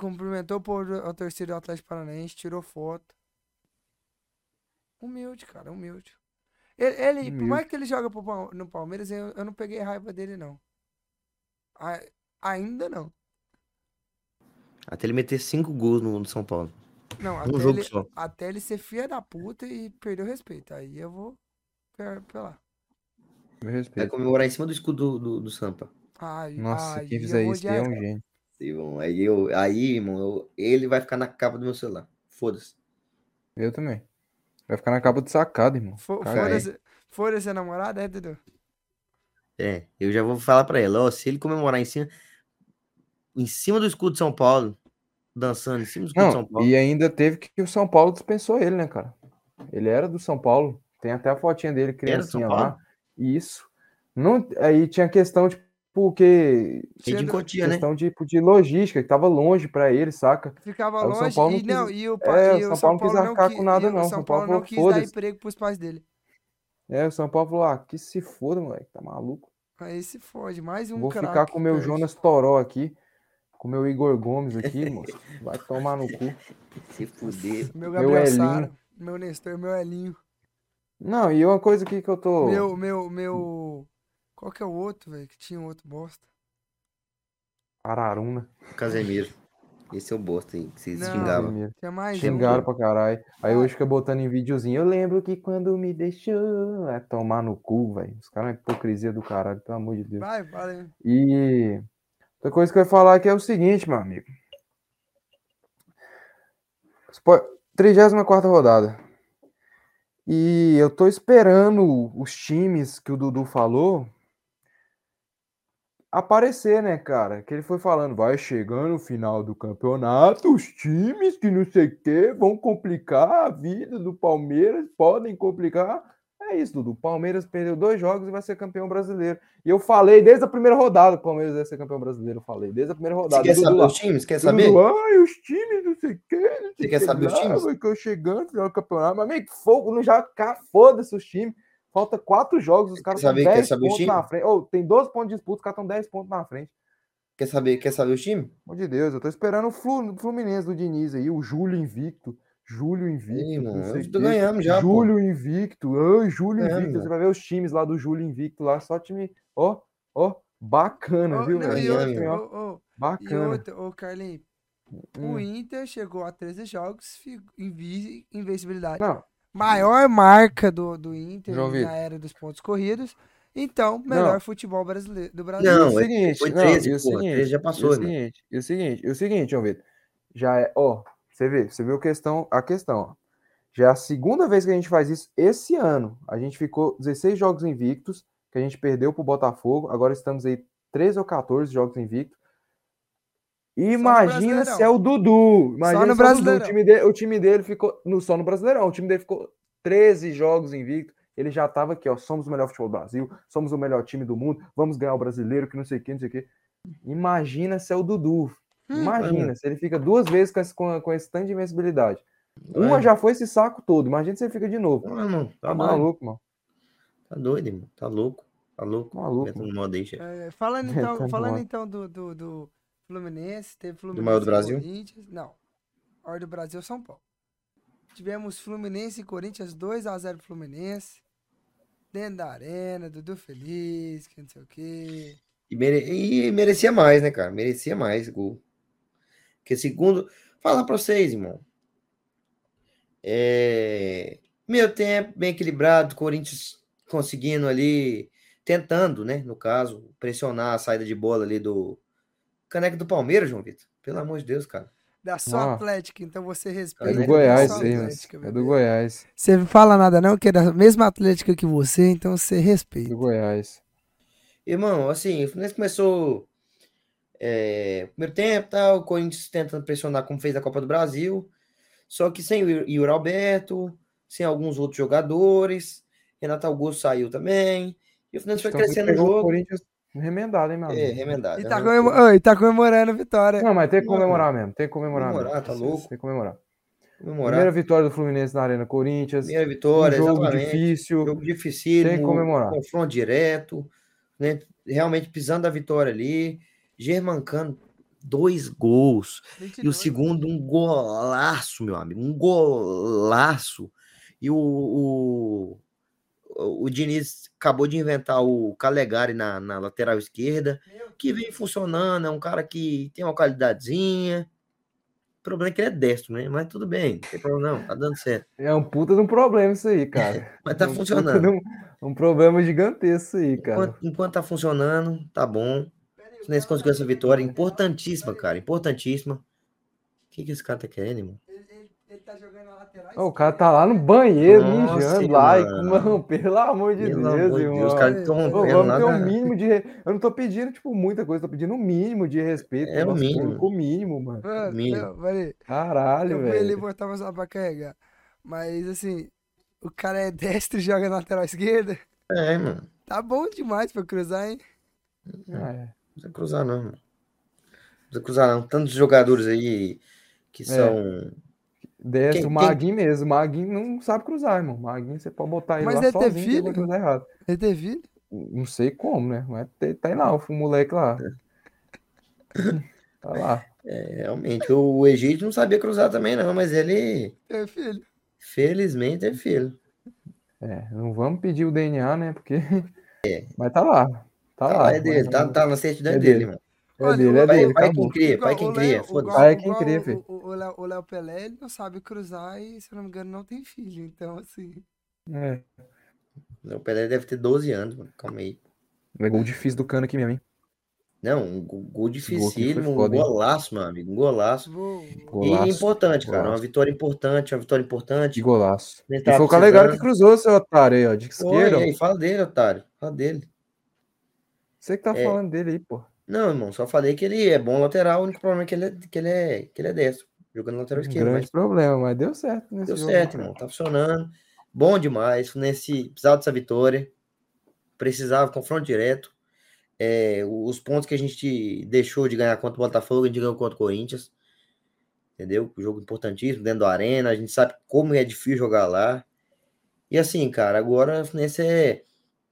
cumprimentou o povo do- a torcida do Atlético Paranaense, tirou foto. Humilde, cara, humilde. Ele, ele por Humilde. mais que ele joga pro no Palmeiras, eu, eu não peguei raiva dele, não. A- ainda não. Até ele meter cinco gols no, no São Paulo. Não, Um até jogo ele, só. até ele ser filha da puta e perder o respeito. Aí eu vou pe- pelar. Meu Vai respeito. comemorar em cima do escudo do, do, do Sampa. Ai, Nossa, ai, quem fizer isso é um gênio. Irmão. Aí, eu, aí irmão, eu- ele vai ficar na capa do meu celular. Foda-se. Eu também. Vai ficar na capa do sacado, irmão. Foda-se namorada, é, Dudu? É, eu já vou falar pra ela, ó, se ele comemorar em cima, em cima do escudo de São Paulo, dançando em cima do escudo de São Não, Paulo. e ainda teve que o São Paulo dispensou ele, né, cara? Ele era do São Paulo. Tem até a fotinha dele, criancinha lá. Isso. Não, aí tinha questão, tipo, tipo, que. Cheio de Tinha- Cotia, né? Questão tipo, de logística, que tava longe pra ele, saca? Ficava Aí o São longe Paulo e não não, quis- e o, pa- é, e o São Paulo não quis arcar qui- com nada, o não. São São Paulo Paulo não quis dar emprego pros pais dele. É, o São Paulo falou, ah, que se foda, moleque, tá maluco? Aí se fode, mais um Vou craque ficar com o meu. Jonas Toró aqui, com o meu Igor Gomes aqui, moço. Vai tomar no cu. Se fuder. Meu Meu Gabriel Elinho. Sara, meu Nestor, meu Elinho. Não, e uma coisa aqui que eu tô. Meu, meu, meu. Qual que é o outro, velho? Que tinha um outro bosta. Araruna. Casemiro. Esse é o bosta aí, que vocês Não. xingavam. Tinha mais um. Xingaram pra caralho. Aí Ah. hoje fica botando em videozinho. Eu lembro que quando me deixou. É tomar no cu, velho. Os caras é hipocrisia do caralho, pelo amor de Deus. Vai, aí. E outra coisa que eu ia falar aqui é o seguinte, meu amigo. Spo- 34 rodada. E eu tô esperando os times que o Dudu falou aparecer, né, cara? Que ele foi falando, vai chegando o final do campeonato, os times que não sei o que vão complicar a vida do Palmeiras, podem complicar. É isso, Dudu. O Palmeiras perdeu dois jogos e vai ser campeão brasileiro. E eu falei desde a primeira rodada que o Palmeiras ia ser campeão brasileiro. Eu falei desde a primeira Você rodada. quer Dudu saber os times? Quer Dudu, saber? Ai, os times, não sei o que. Você quer que saber os lá, times? vai que eu chegando, final do campeonato. Mas, amigo, fogo, não já cá, foda-se os times. Falta quatro jogos, os caras estão saber- quer 10 saber os pontos na times? frente. Ô, tem 12 pontos de disputa, os caras estão 10 pontos na frente. Quer saber, quer saber os times? Pelo amor de Deus, eu tô esperando o Flu- Fluminense do Diniz aí, o Júlio invicto. Júlio invicto. Não mano, o quê. ganhamos já, pô. Júlio invicto. Ai, Júlio Ganhamos, invicto. Você vai ver os times lá do Júlio invicto lá, só time, ó, ó, bacana, Ô, viu, não, velho? e outra, ô, ô, e Bacana. outra, ô, Carlinhos. O Hum. Inter chegou a 13 jogos, invencibilidade. Não, Maior marca do, do Inter João na Vitor. era dos pontos corridos. Então, melhor futebol brasileiro do Brasil. E Não, o é- seguinte, foi não, 13, e o pô, seguinte, 13 já e passou, o irmão. seguinte, e o seguinte, e o seguinte, João Vitor, já é, ó, você vê, você viu a questão, a questão, ó. Já é a segunda vez que a gente faz isso esse ano. A gente ficou 16 jogos invictos, que a gente perdeu pro Botafogo, agora estamos aí 13 ou 14 jogos invictos. Imagina se é o Dudu. Imagina no se é. Brasileirão. O time, dele, o time dele ficou no, só no Brasileirão. O time dele ficou 13 jogos invicto. Ele já tava aqui, ó. Somos o melhor futebol do Brasil, somos o melhor time do mundo, vamos ganhar o brasileiro, que não sei o que, não sei o que. Imagina se é o Dudu. Hum. Imagina se ele fica duas vezes com esse, com, com esse tanto de invencibilidade. Vai. Uma já foi esse saco todo. Imagina se ele fica de novo. Não, irmão, tá, Tá doido. maluco, mano. Tá doido, irmão. Tá louco. Tá louco. Maluco, no aí, chefe. É, falando Tá então, falando bom. então do, do, do Fluminense, teve Fluminense maior do Brasil? Corinthians. Não. Maior do Brasil, São Paulo. Tivemos Fluminense e Corinthians 2x0 pro Fluminense. Dentro da arena, Dudu feliz, que não sei o quê. E, mere- e merecia mais, né, cara? Merecia mais gol. Porque segundo. Falar pra vocês, irmão. É... Meu tempo, bem equilibrado, Corinthians conseguindo ali, tentando, né? No caso, pressionar a saída de bola ali do Caneco do Palmeiras, João Vitor. Pelo amor de Deus, cara. Da sua Ah. Atlética, então você É respeita. do Ele Goiás, mano. Atlética, É do Goiás. Você não fala nada não, que é da mesma Atlética que você, então você respeita. Do Goiás. Irmão, assim, o Fluminense começou é, primeiro tempo, tal, o Corinthians tentando pressionar como fez a Copa do Brasil, só que sem o Yuri- Alberto, sem alguns outros jogadores, Renato Augusto saiu também, e o Fluminense foi Então, crescendo no pegou o jogo, Corinthians remendado, hein, meu é, amigo? remendado. E é tá, comemo- loucura. Oi, tá comemorando a vitória. Não, mas tem que Não, comemorar mesmo. Tem que comemorar, Comemorar, mesmo. tá louco. Tem que comemorar. Comemorar. Primeira vitória do Fluminense na Arena Corinthians. Primeira vitória, um jogo exatamente. difícil. Jogo difícil, Tem que comemorar. confronto direto, né? Realmente pisando a vitória ali, Germancano, dois gols. E o 22. segundo, um golaço, meu amigo. Um golaço. E o, o, o, Diniz acabou de inventar o Calegari na, na lateral esquerda, que vem funcionando. É um cara que tem uma qualidadezinha. O problema é que ele é destro, né? Mas tudo bem, não tem problema não, tá dando certo. É um puta de um problema isso aí, cara. Mas tá um puta funcionando. Um, um problema gigantesco isso aí, cara. Enquanto, enquanto tá funcionando, tá bom. O Fluminense conseguiu essa vitória importantíssima, cara. Importantíssima. O que, que esse cara tá querendo, irmão? Tá jogando na lateral o cara tá lá no banheiro, Nossa, mijando lá. E, mano. mano, pelo amor de Pelo Deus, amor irmão. Os caras estão rompendo vamos lá ter um na- mínimo de. re- Eu não tô pedindo, tipo, muita coisa, tô pedindo um mínimo de respeito. É o mínimo. público, O mínimo, mano. Mano, Mínimo. não, peraí. Caralho, Eu fui ali e velho. botava só pra carregar. Mas assim, o cara é destro e joga na lateral esquerda. É, mano. Tá bom demais pra cruzar, hein? É. Não precisa cruzar, não. Não precisa cruzar, não. Tantos jogadores aí que são. Destro, Quem- o Maguinho mesmo. O Maguinho não sabe cruzar, irmão. Maguinho você pode botar ele Mas lá ele teve sozinho que ele vai filho? cruzar errado. Ele teve filho? Não sei como, né? Mas tem- tá aí lá, o moleque lá. Tá lá. É, realmente, o Egito não sabia cruzar também, não, mas ele, Teve filho. felizmente, teve filho. É, não vamos pedir o DNA, né? Porque. Mas tá lá. Tá, Tá lá. lá, é dele, tá, tá na certidão É dele, dele. irmão. É Olha, dele, o- é dele. pai acabou. quem cria, pai Igual quem o cria, é quem cria, o- filho. O, Léo, Pelé, ele não sabe cruzar e, se não me engano, não tem filho. Então, assim. É. O Pelé deve ter 12 anos, mano. Calma aí. É gol difícil do cano aqui mesmo, hein? Não, um go- gol gol dificílimo, um foda, hein? golaço, meu amigo, um golaço. Golaço, E importante, cara, uma golaço. vitória importante, uma vitória De importante. golaço. Nem E foi o Calegari que cruzou, seu otário aí, ó. De esquerda. e ó. aí, fala dele, otário, fala dele. Você que tá É. falando dele aí, pô. Não, irmão, só falei que ele é bom lateral, o único problema é que ele é, que ele é, que ele é destro, jogando lateral Um esquerdo, grande mas problema, mas deu certo deu jogo. certo, irmão, tá funcionando, bom demais, nesse, precisava dessa vitória, precisava, confronto direto, é, os pontos que a gente deixou de ganhar contra o Botafogo, a gente ganhou contra o Corinthians, entendeu? Um jogo importantíssimo, dentro da arena, a gente sabe como é difícil jogar lá, e assim, cara, agora nesse é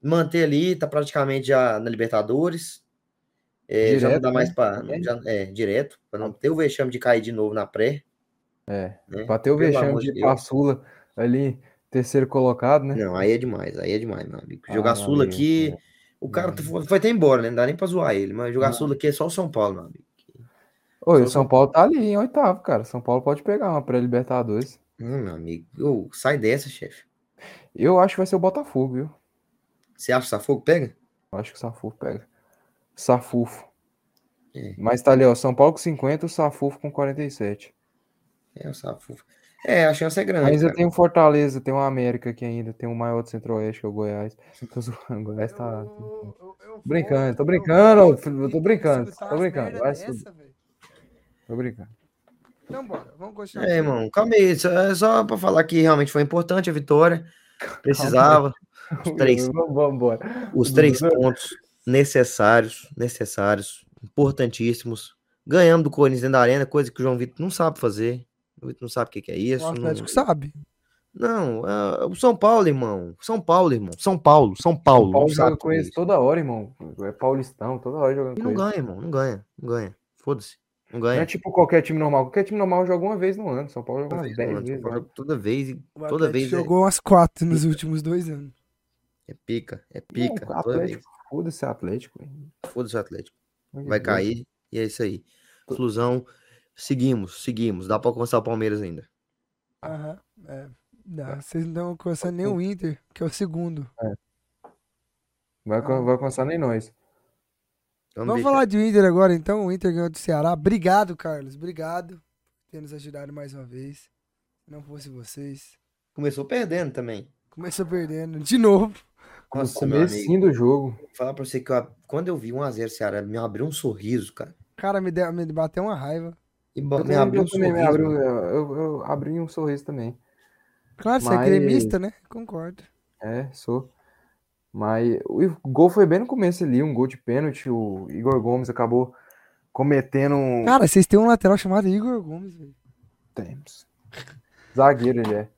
manter ali, tá praticamente já na Libertadores, é, já não Direto, dá mais né? para Também. é, direto, para não ter o vexame de cair de novo na pré, É. né? Bateu o Pelo vexame de Deus. Paçula ali, terceiro colocado, né? Não, aí é demais, aí é demais, meu amigo. Ah, Jogar meu Sula amigo, aqui, é. o cara Não. foi, até embora, né? Não dá nem pra zoar ele, mas jogar Não. Sula aqui é só o São Paulo, meu amigo. Oi, o São Paulo tá ali em oitavo, cara. São Paulo pode pegar uma pré-Libertadores. Hum, meu amigo, Ô, sai dessa, chefe. Eu acho que vai ser o Botafogo, viu? Você acha que o Safogo pega? Eu acho que o Safufo pega. Safufo. É. Mas tá ali, ó. São Paulo com 50, o Safufo com 47. É, o Safogo. É, a chance é grande, Mas eu cara. tenho Fortaleza, tem o América aqui ainda, tem o maior do Centro-Oeste, que é o Goiás. Tô zoando, o Goiás tá. Eu- eu- eu Brincando, tô brincando, filho, eu tô brincando, tô brincando, vai dessa. Tô brincando. Então, bora, vamos continuar. É, aqui. irmão, calma aí. Só, é só pra falar que realmente foi importante a vitória. Precisava. Os três, Vamos, vamos embora. os três pontos necessários, necessários, importantíssimos. Ganhamos do Corinthians dentro da arena, coisa que o João Vitor não sabe fazer. O Vitor não sabe o que, é isso. O não- Atlético sabe. Não, é o São Paulo, irmão. São Paulo, irmão. São Paulo, São Paulo. O Paulo não sabe joga com eles toda hora, irmão. É paulistão, toda hora jogando E com não eles. ganha, irmão. Não ganha. Não ganha. Foda-se. Não Não é ganha. tipo qualquer time normal. Qualquer time normal joga uma vez no ano. São Paulo joga umas vez, 10 mano. vezes. Né? Toda vez, e O toda vez é, jogou umas quatro nos últimos dois anos. é pica. É Não, pica. Toda vez. Atlético, foda-se Atlético. Foda-se o Atlético. Vai cair e é isso aí. Flusão. Seguimos, seguimos. Dá pra alcançar o Palmeiras ainda. Aham. É. Não, vocês não estão alcançando nem o Inter, que é o segundo. Vai, Ah. vai alcançar nem nós. Vamos, Vamos falar de Inter agora, então. O Inter ganhou do Ceará. Obrigado, Carlos. Obrigado por ter nos ajudado mais uma vez. Se não fosse vocês. Começou perdendo também. Começou perdendo de novo. No Nossa, comecinho do jogo. Vou falar pra você que eu- quando eu vi 1x0 Ceará, me abriu um sorriso, cara. Cara, me, deu, me bateu uma raiva. E Eu me abriu um também me sorriso. abri, um- mano. eu, eu abri um sorriso também. Claro, você é Mas- gremista, né? Concordo. É, sou. Mas o gol foi bem no começo ali, um gol de pênalti. O Igor Gomes acabou cometendo um. Cara, vocês têm um lateral chamado Igor Gomes, velho. Temos. Zagueiro ele é.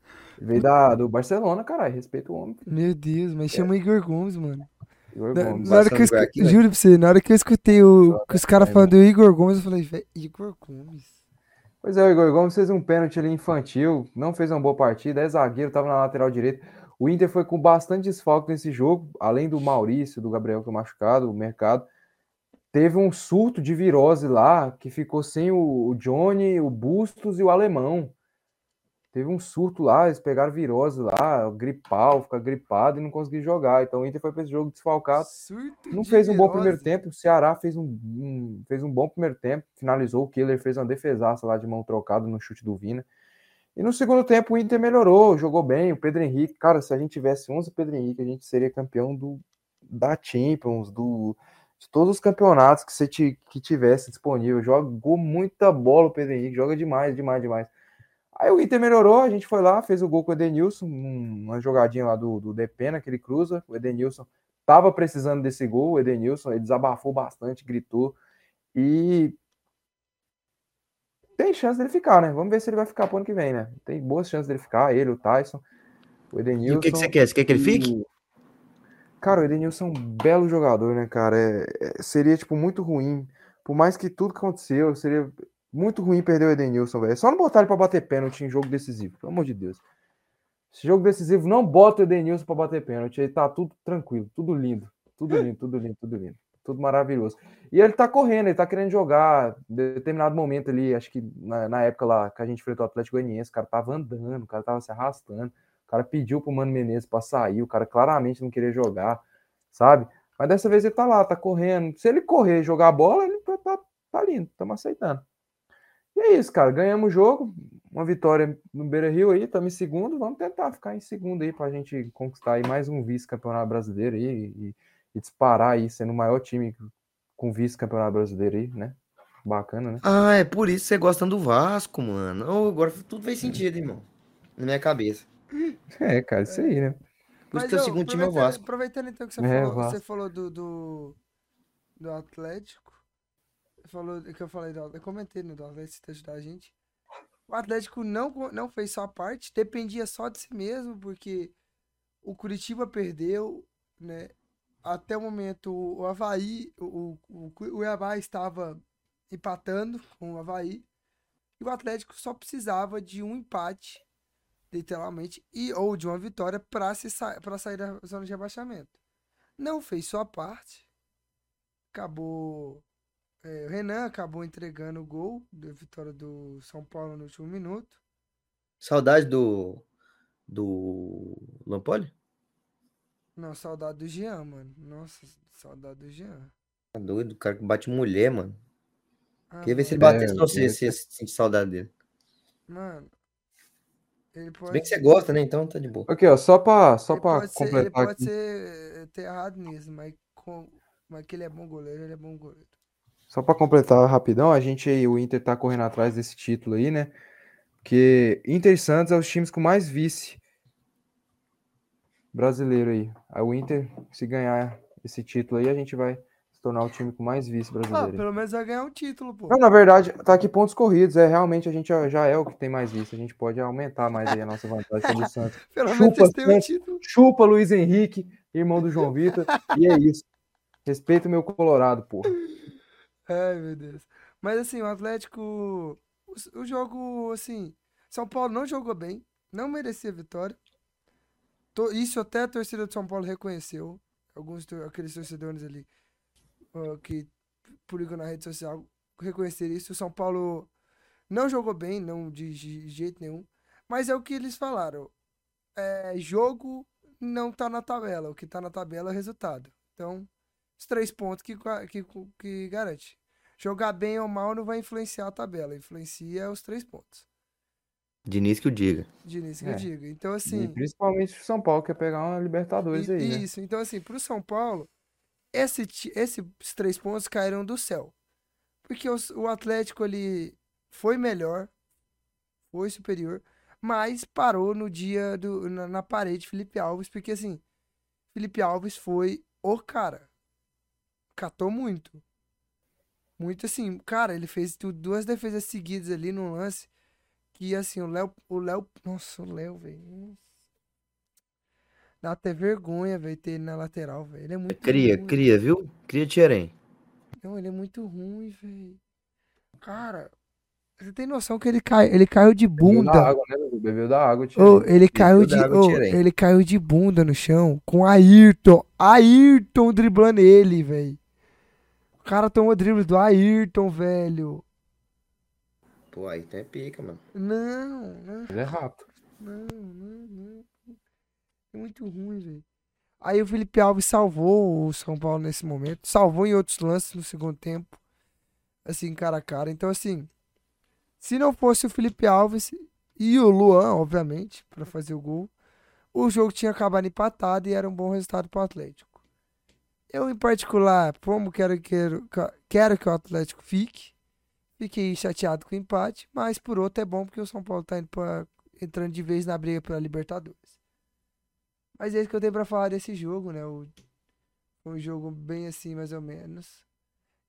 Veio da, do Barcelona, caralho. Respeita o homem. Meu Deus, mas chama Igor Gomes, mano. Igor Na, Gomes. na hora que eu aqui, né? Juro pra você, na hora que eu escutei o... que os caras é, falando do Igor Gomes, eu falei, velho, Igor Gomes. Pois é, o Igor Gomes fez um pênalti ali infantil, não fez uma boa partida, é zagueiro, tava na lateral direita. O Inter foi com bastante desfalque nesse jogo, além do Maurício, do Gabriel que foi machucado, o mercado. Teve um surto de virose lá, que ficou sem o, o Johnny, o Bustos e o Alemão. Teve um surto lá, eles pegaram virose lá, gripal, ficar gripado e não conseguiram jogar. Então o Inter foi para esse jogo desfalcado. Surto Não de fez um bom virose. primeiro tempo. O Ceará fez um, um- fez um bom primeiro tempo. Finalizou. O Killer fez uma defesaça lá de mão trocada no chute do Vina. E no segundo tempo o Inter melhorou, jogou bem. O Pedro Henrique, cara, se a gente tivesse 11 Pedro Henrique, a gente seria campeão do, da Champions, do, de todos os campeonatos que você que tivesse disponível. Jogou muita bola o Pedro Henrique, joga demais, demais, demais. Aí o Inter melhorou, a gente foi lá, fez o gol com o Edenilson, um- uma jogadinha lá do, do Depena que ele cruza. O Edenilson tava precisando desse gol, o Edenilson, ele desabafou bastante, gritou. E tem chance dele ficar, né? Vamos ver se ele vai ficar pro ano que vem, né? Tem boas chances dele ficar, ele, o Tyson, o Edenilson. E o que, que você quer? Você quer que ele fique? Cara, o Edenilson é um belo jogador, né, cara? É, é, seria, tipo, muito ruim. Por mais que tudo que aconteceu, seria muito ruim perder o Edenilson, velho. É só não botar ele pra bater pênalti em jogo decisivo, pelo amor de Deus. Esse jogo decisivo não bota o Edenilson pra bater pênalti. Aí tá tudo tranquilo, tudo lindo. Tudo lindo, tudo lindo, tudo lindo. Tudo maravilhoso. E ele tá correndo, ele tá querendo jogar. Em determinado momento ali, acho que na, na época lá que a gente enfrentou o Atlético Goianiense, o cara tava andando, o cara tava se arrastando. O cara pediu pro Mano Menezes pra sair, o cara claramente não queria jogar, sabe? Mas dessa vez ele tá lá, tá correndo. Se ele correr e jogar a bola, ele tá, tá, tá lindo, estamos aceitando. E é isso, cara. Ganhamos o jogo, uma vitória no Beira Rio aí, estamos em segundo. Vamos tentar ficar em segundo aí pra gente conquistar aí mais um vice-campeonato brasileiro aí e, e, disparar aí, sendo o maior time com vice-campeonato brasileiro aí, né? Bacana, né? Ah, é por isso que você gosta do Vasco, mano. Oh, agora tudo fez sentido, irmão. Na minha cabeça. É, cara, isso aí, né? Por isso que o segundo time é o Vasco. Aproveitando então que você é, falou, você falou do, do, do Atlético. Falou que eu falei do Eu comentei no do Atlético ajudar a gente. O Atlético não, não fez sua parte, dependia só de si mesmo, porque o Curitiba perdeu, né? Até o momento o Havaí, o, o, o Havaí estava empatando com o Havaí. E o Atlético só precisava de um empate literalmente, e ou de uma vitória para sa sair da zona de rebaixamento. Não fez sua parte. Acabou é, o Renan acabou entregando o gol da vitória do São Paulo no último minuto. Saudade do do Lampoli? Não, saudade do Jean, mano. Nossa, saudade do Jean. Tá doido, o cara que bate mulher, mano. Ah, Queria ver se ele batesse é, você, se sente saudade dele. Mano, ele pode... Se bem que você gosta, né? Então tá de boa. Aqui, ó, só pra, só pra completar ser, Ele pode aqui. ser, eh, ter errado nisso, mas, com, mas que ele é bom goleiro, ele é bom goleiro. Só pra completar rapidão, a gente aí, o Inter tá correndo atrás desse título aí, né? Porque Inter e Santos é os times com mais vice brasileiro aí. Aí o Inter, se ganhar esse título aí, a gente vai se tornar o time com mais vice ah, brasileiro. Ah, pelo menos vai ganhar um título, pô. Não, na verdade, tá aqui pontos corridos. É, realmente a gente já é o que tem mais vice. A gente pode aumentar mais aí a nossa vantagem sobre o Santos. pelo menos chupa, tem um título. Chupa Luiz Henrique, irmão do João Vitor. e é isso. Respeita o meu Colorado, pô. Ai, meu Deus. Mas assim, o Atlético. O, jogo, assim. São Paulo não jogou bem. Não merecia vitória. Isso até a torcida de São Paulo reconheceu. Alguns aqueles torcedores ali que publicam na rede social reconhecer isso. O São Paulo não jogou bem, não de, de jeito nenhum. Mas é o que eles falaram. É, jogo não tá na tabela. O que tá na tabela é o resultado. Então, os três pontos que, que, que garante. Jogar bem ou mal não vai influenciar a tabela. Influencia os três pontos. Diniz que o diga. Diniz que é. eu diga. Então, assim. E principalmente o São Paulo, quer pegar uma Libertadores e, aí. Né? Isso. Né? Então, assim, pro São Paulo, esse, esses três pontos caíram do céu. Porque o, o Atlético ali foi melhor, foi superior, mas parou no dia do na, na parede Felipe Alves, porque assim, Felipe Alves foi o cara. Catou muito. Muito assim, cara, ele fez duas defesas seguidas ali no lance. Que assim, o Léo. O Léo. Nossa, o Léo, velho. Dá até vergonha, velho, ter ele na lateral, velho. Ele é muito Cria, ruim. cria, viu? Cria Tcherem. Não, ele é muito ruim, velho. Cara, você tem noção que ele, cai, ele caiu de bunda. Bebeu da água, né? Bebeu da água, oh, ele caiu de, oh, ele caiu de bunda no chão com Ayrton. Ayrton driblando ele, velho. O cara tomou drible do Ayrton, velho. Pô, aí tem pica, mano. Não, não. Ele é rápido. Não, não, não. É muito ruim, velho. Aí o Felipe Alves salvou o São Paulo nesse momento. Salvou em outros lances no segundo tempo. Assim, cara a cara. Então, assim, se não fosse o Felipe Alves e o Luan, obviamente, para fazer o gol, o jogo tinha acabado empatado e era um bom resultado para o Atlético. Eu, em particular, como quero, quero, quero que o Atlético fique, fiquei chateado com o empate, mas por outro é bom porque o São Paulo está entrando de vez na briga pela Libertadores. Mas é isso que eu tenho pra falar desse jogo, né? O, um jogo bem assim, mais ou menos.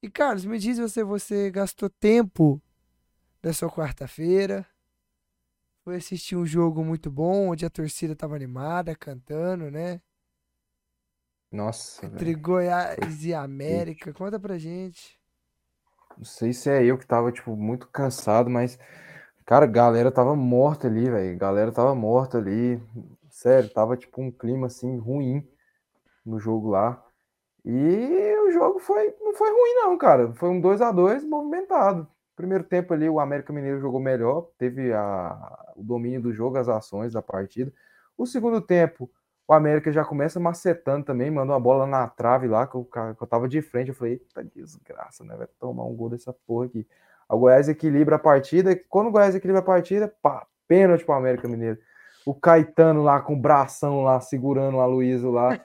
E, Carlos, me diz você, você gastou tempo da sua quarta-feira. Foi assistir um jogo muito bom, onde a torcida tava animada, cantando, né? Nossa, Entre velho. Goiás e América. Conta pra gente. Não sei se é eu que tava, tipo, muito cansado, mas, cara, galera tava morta ali, velho. Galera tava morta ali. Sério, tava, tipo, um clima, assim, ruim no jogo lá. E o jogo foi, não foi ruim, não, cara. Foi um 2 a 2 movimentado. Primeiro tempo ali, o América Mineiro jogou melhor, teve a, o domínio do jogo, as ações da partida. O segundo tempo, o América já começa macetando também, mandou uma bola na trave lá, que eu, que eu tava de frente. Eu falei, eita desgraça, né? Vai tomar um gol dessa porra aqui. O Goiás equilibra a partida. Quando o Goiás equilibra a partida, pá, pênalti pro América Mineiro. O Caetano lá com o bração lá, segurando o Aloysio lá. A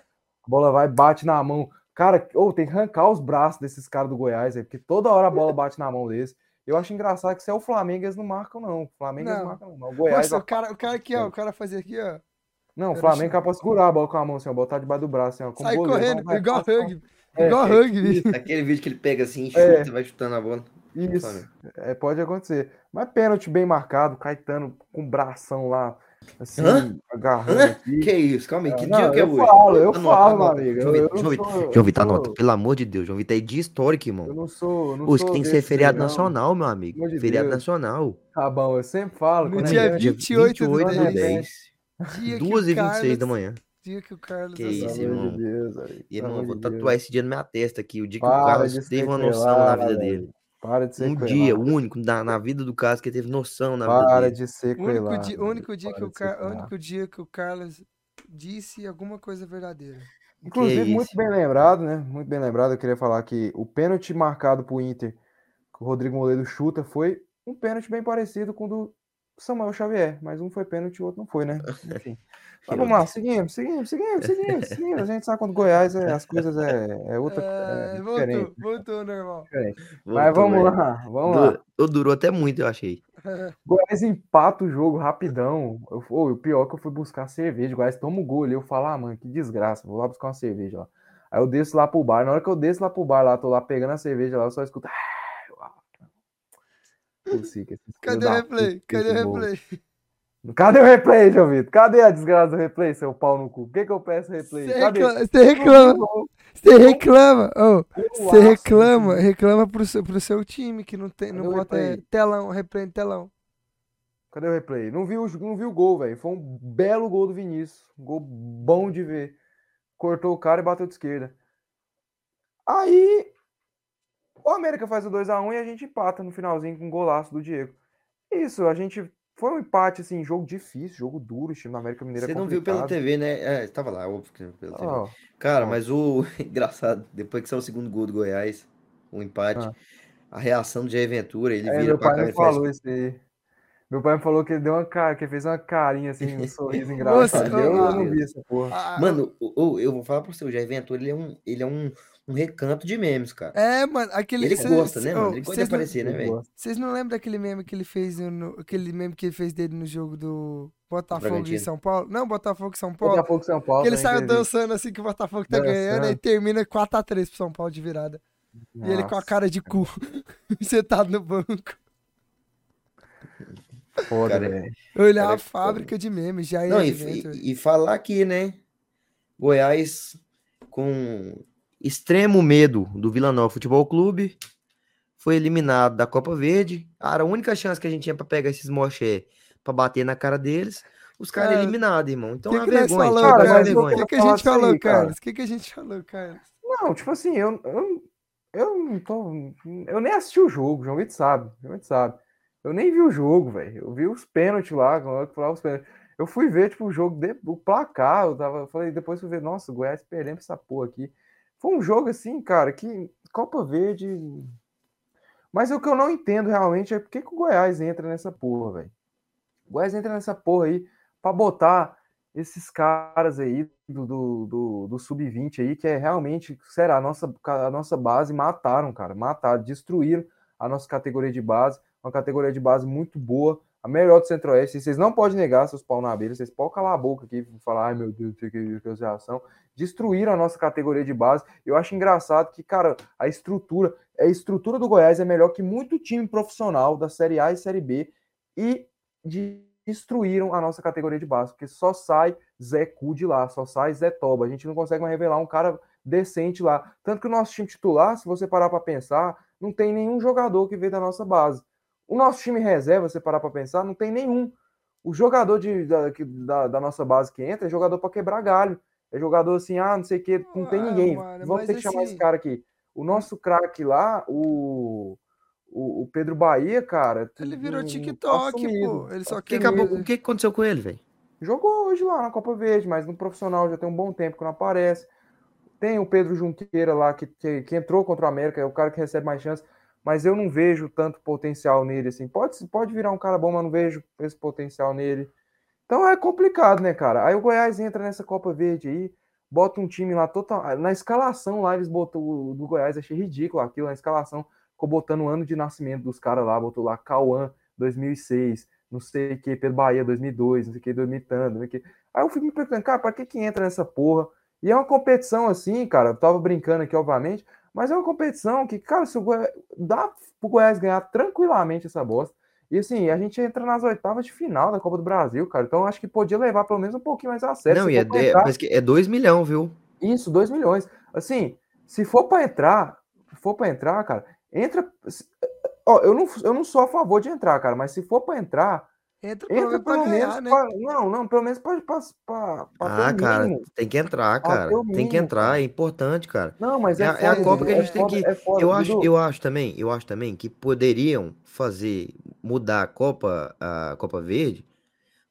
bola vai, bate na mão. Cara, ou tem que arrancar os braços desses caras do Goiás, aí, porque toda hora a bola bate na mão deles. Eu acho engraçado que se é o Flamengo, eles não marcam, não. O Flamengo eles Não. marcam, não. O Goiás. Nossa, o cara, o cara aqui, ó. O cara fazia aqui, ó. Não, o Flamengo é capaz de segurar a bola com a mão, assim, ó, botar debaixo do braço, assim, ó. Sai goleiro, correndo, vai, igual passa, rugby. É, Igual é, rugby. Aquele vídeo que ele pega assim, chuta É. vai chutando a bola. Isso, Flamengo. é, pode acontecer. Mas pênalti bem marcado, Caetano com o bração lá, assim, Hã? agarrando Hã? aqui. Que isso? Calma aí, que Não, dia que é eu hoje? falo, eu falo, amigo. João eu- Vitor, eu João João Vitor, eu anota. Pelo amor de Deus, João Vitor é dia histórico, Eu irmão. não sou. eu Não Isso sou tem que ser feriado não. nacional, meu amigo. De Feriado Deus. nacional. Tá bom, eu sempre falo. No dia é- Dia 28 do 28 do dez. 10. Dia que o 2 e 26 Carlos- da manhã. Dia que o Carlos Que isso, irmão. de Deus, E, pelo irmão, vou tatuar Deus. esse dia na minha testa aqui. O dia que o Para Carlos teve uma noção na vida velho. dele. Para de Um sequelar. dia, o único na, na vida do Carlos que teve noção na vida Para dele. de O único dia, único dia que para o Car... único dia que o Carlos disse alguma coisa verdadeira. Inclusive, Que muito bem lembrado, né? Muito bem lembrado. Eu queria falar que o pênalti marcado pro Inter, que o Rodrigo Moledo chuta, foi um pênalti bem parecido com o do Samuel Xavier. Mas um foi pênalti e o outro não foi, né? Enfim. Mas vamos lá, seguimos, seguimos, seguimos, seguimos, seguimos. A gente sabe quando Goiás é, as coisas é, é outra. É, É voltou, diferente. voltou normal. diferente. Mas Voltou, vamos velho. lá, vamos lá. Du- Durou até muito, eu achei. Goiás empata o jogo rapidão. Eu, ô, o pior é que eu fui buscar cerveja. O Goiás toma o gol ali. Eu falo, ah, mano, que desgraça. Vou lá buscar uma cerveja lá. Aí eu desço lá pro bar. Na hora que eu desço lá pro bar, lá, tô lá pegando a cerveja lá, eu só escuto. "Ah, eu- ah". Cadê o replay? puta Cadê o replay? Cadê o replay, João Vitor? Cadê a desgraça do replay, seu pau no cu? Por que, que eu peço replay? Você reclama, você reclama, você reclama, Golaço, reclama, pro seu, pro seu time que não tem, não Cadê bota é, replay? telão, replay no telão. Cadê o replay? Não vi o, não vi o gol, velho. Foi um belo gol do Vinícius. Um gol bom de ver. Cortou o cara e bateu de esquerda. Aí o América faz o 2x1 e a gente empata no finalzinho com um golaço do Diego. Isso, a gente. Foi um empate, assim, jogo difícil, jogo duro. O time do América Mineiro é Você não viu pela complicado. TV, né? É, tava lá, óbvio que não viu pela TV. Ó, Cara, ó. mas o engraçado, depois que saiu o segundo gol do Goiás, o empate, Ah. a reação do Jair Ventura, ele É, vira meu pra pai cá me e faz. falou isso aí. Meu pai me falou que ele deu uma cara, que ele fez uma carinha assim, um sorriso engraçado. Nossa, eu, eu ah, não vi essa porra. Ah, Mano, o- eu vou falar pra você, o Jair Ventura, ele é um, ele é um, um recanto de memes, cara. É, mano, aquele Ele cê- gosta, cê- né, mano? Ele gosta de vocês não- aparecer, né, velho? Vocês não lembram daquele meme que ele fez no, aquele meme que ele fez dele no jogo do Botafogo e. São Paulo? Não, Botafogo e São Paulo. Botafogo São Paulo. Que ele também saiu dançando assim que o Botafogo tá ganhando e termina 4x3 pro São Paulo de virada. E ele com a Nossa, cara de cu, sentado no banco. Foda, Cara, velho. Olhar Cara, a fábrica de memes, já Não, é e, advento. e- e falar aqui, né? Goiás com extremo medo do Vila Nova Futebol Clube. Foi eliminado da Copa Verde. Cara, a única chance que a gente tinha pra pegar esses moché pra bater na cara deles, os caras Cara, eliminados, irmão. Então que é uma que vergonha. cara, é O vergonha. que, que a gente falou, aí, cara. Carlos? O que, que a gente falou, Carlos? Não, tipo assim, eu, eu, eu não tô. Eu nem assisti o jogo, o João Vitor sabe. O João Vitor sabe. Eu nem vi o jogo, velho. Eu vi os pênaltis lá, é falava os pênaltis. Eu fui ver, tipo, o jogo, de, o placar. Eu tava, eu falei, depois fui ver, nossa, o Goiás perdendo essa porra aqui. Foi um jogo assim, cara, que Copa Verde. Mas o que eu não entendo realmente é por que, que o Goiás entra nessa porra, velho. O Goiás entra nessa porra aí pra botar esses caras aí do, do, do, do sub-20 aí, que é realmente, será, a nossa, a nossa base mataram, cara, mataram, destruíram a nossa categoria de base, uma categoria de base muito boa, a melhor do Centro-Oeste. Vocês não podem negar seus pau na abelha, vocês podem calar a boca aqui e falar, ai meu Deus, que, que, que reação. Destruíram a nossa categoria de base. Eu acho engraçado que, cara, a estrutura, a estrutura do Goiás é melhor que muito time profissional da Série A e Série B e destruíram a nossa categoria de base, porque só sai Zé Cu de lá, só sai Zé Toba. A gente não consegue mais revelar um cara decente lá. Tanto que o nosso time titular, se você parar para pensar, não tem nenhum jogador que veio da nossa base. O nosso time reserva, você parar para pensar, não tem nenhum. O jogador de, da, da, da, nossa base que entra é jogador para quebrar galho. É jogador assim, ah, não sei o que, não tem ninguém. Mano, Vamos ter que assim... chamar esse assim cara aqui. O nosso craque lá, o, o, o, Pedro Bahia, cara. Ele virou tá TikTok, pô. Ele só o que, acabou, o que aconteceu com ele, velho? Jogou hoje lá na Copa Verde, mas no profissional já tem um bom tempo que não aparece. Tem o Pedro Junqueira lá, que, que, que, entrou contra o América, é o cara que recebe mais chance, mas eu não vejo tanto potencial nele, assim. Pode, pode virar um cara bom, mas não vejo esse potencial nele. Então é complicado, né, cara? Aí o Goiás entra nessa Copa Verde aí, bota um time lá total. Na escalação lá, eles botou o do Goiás, achei ridículo aquilo, na escalação, ficou botando o ano de nascimento dos caras lá, botou lá Cauã 2006, não sei o que, Pedro Bahia 2002, não sei o que, 2000 tanto, não sei o que. Aí eu fico me perguntando, cara, pra que que entra nessa porra? E é uma competição assim, cara, eu tava brincando aqui, obviamente, mas é uma competição que, cara, se o Goiás, dá pro Goiás ganhar tranquilamente essa bosta. E assim, a gente entra nas oitavas de final da Copa do Brasil, cara. Então acho que podia levar pelo menos um pouquinho mais a sério. Não, e é, entrar... é 2 milhões, viu? Isso, 2 milhões. Assim, se for para entrar, se for para entrar, cara, entra. Ó, eu não, eu não sou a favor de entrar, cara, mas se for para entrar, Entra, Entra pelo ganhar, menos. Né? Pra, não, não, pelo menos pode para Ah, cara, tem que entrar, cara. Tem que entrar, é importante, cara. Não, mas é, é, foda, é a Copa que a gente é tem foda, que. É foda, eu, acho, eu acho também, eu acho também que poderiam fazer mudar a Copa, a Copa Verde,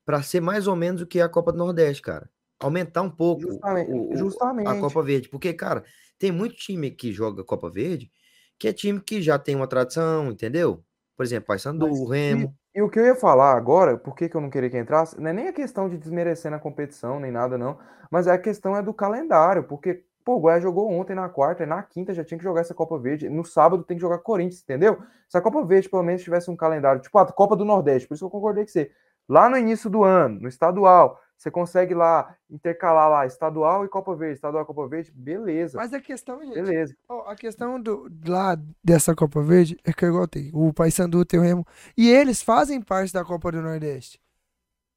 para ser mais ou menos o que é a Copa do Nordeste, cara. Aumentar um pouco justamente, o, justamente. a Copa Verde, porque, cara, tem muito time que joga Copa Verde que é time que já tem uma tradição, entendeu? Por exemplo, Paysandu, Remo. E o que eu ia falar agora, por que, que eu não queria que entrasse, não é nem a questão de desmerecer na competição, nem nada, não. Mas é a questão é do calendário, porque, pô, o Goiás jogou ontem na quarta, e na quinta já tinha que jogar essa Copa Verde. No sábado tem que jogar Corinthians, entendeu? Se a Copa Verde pelo menos tivesse um calendário, tipo a Copa do Nordeste, por isso que eu concordei com você. Lá no início do ano, no estadual, você consegue lá intercalar lá estadual e Copa Verde, estadual e Copa Verde, beleza. Mas a questão, gente, beleza. a questão do lá dessa Copa Verde é que eu tem o Paysandu tem o Remo e eles fazem parte da Copa do Nordeste.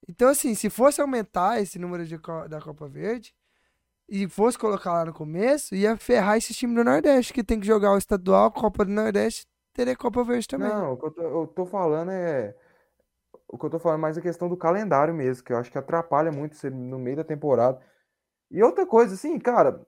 Então assim, se fosse aumentar esse número de, da Copa Verde e fosse colocar lá no começo, ia ferrar esse time do Nordeste que tem que jogar o estadual, Copa do Nordeste, teria Copa Verde também. Não, o que eu tô, eu tô falando é o que eu tô falando é mais a questão do calendário mesmo, que eu acho que atrapalha muito ser no meio da temporada. E outra coisa, assim, cara,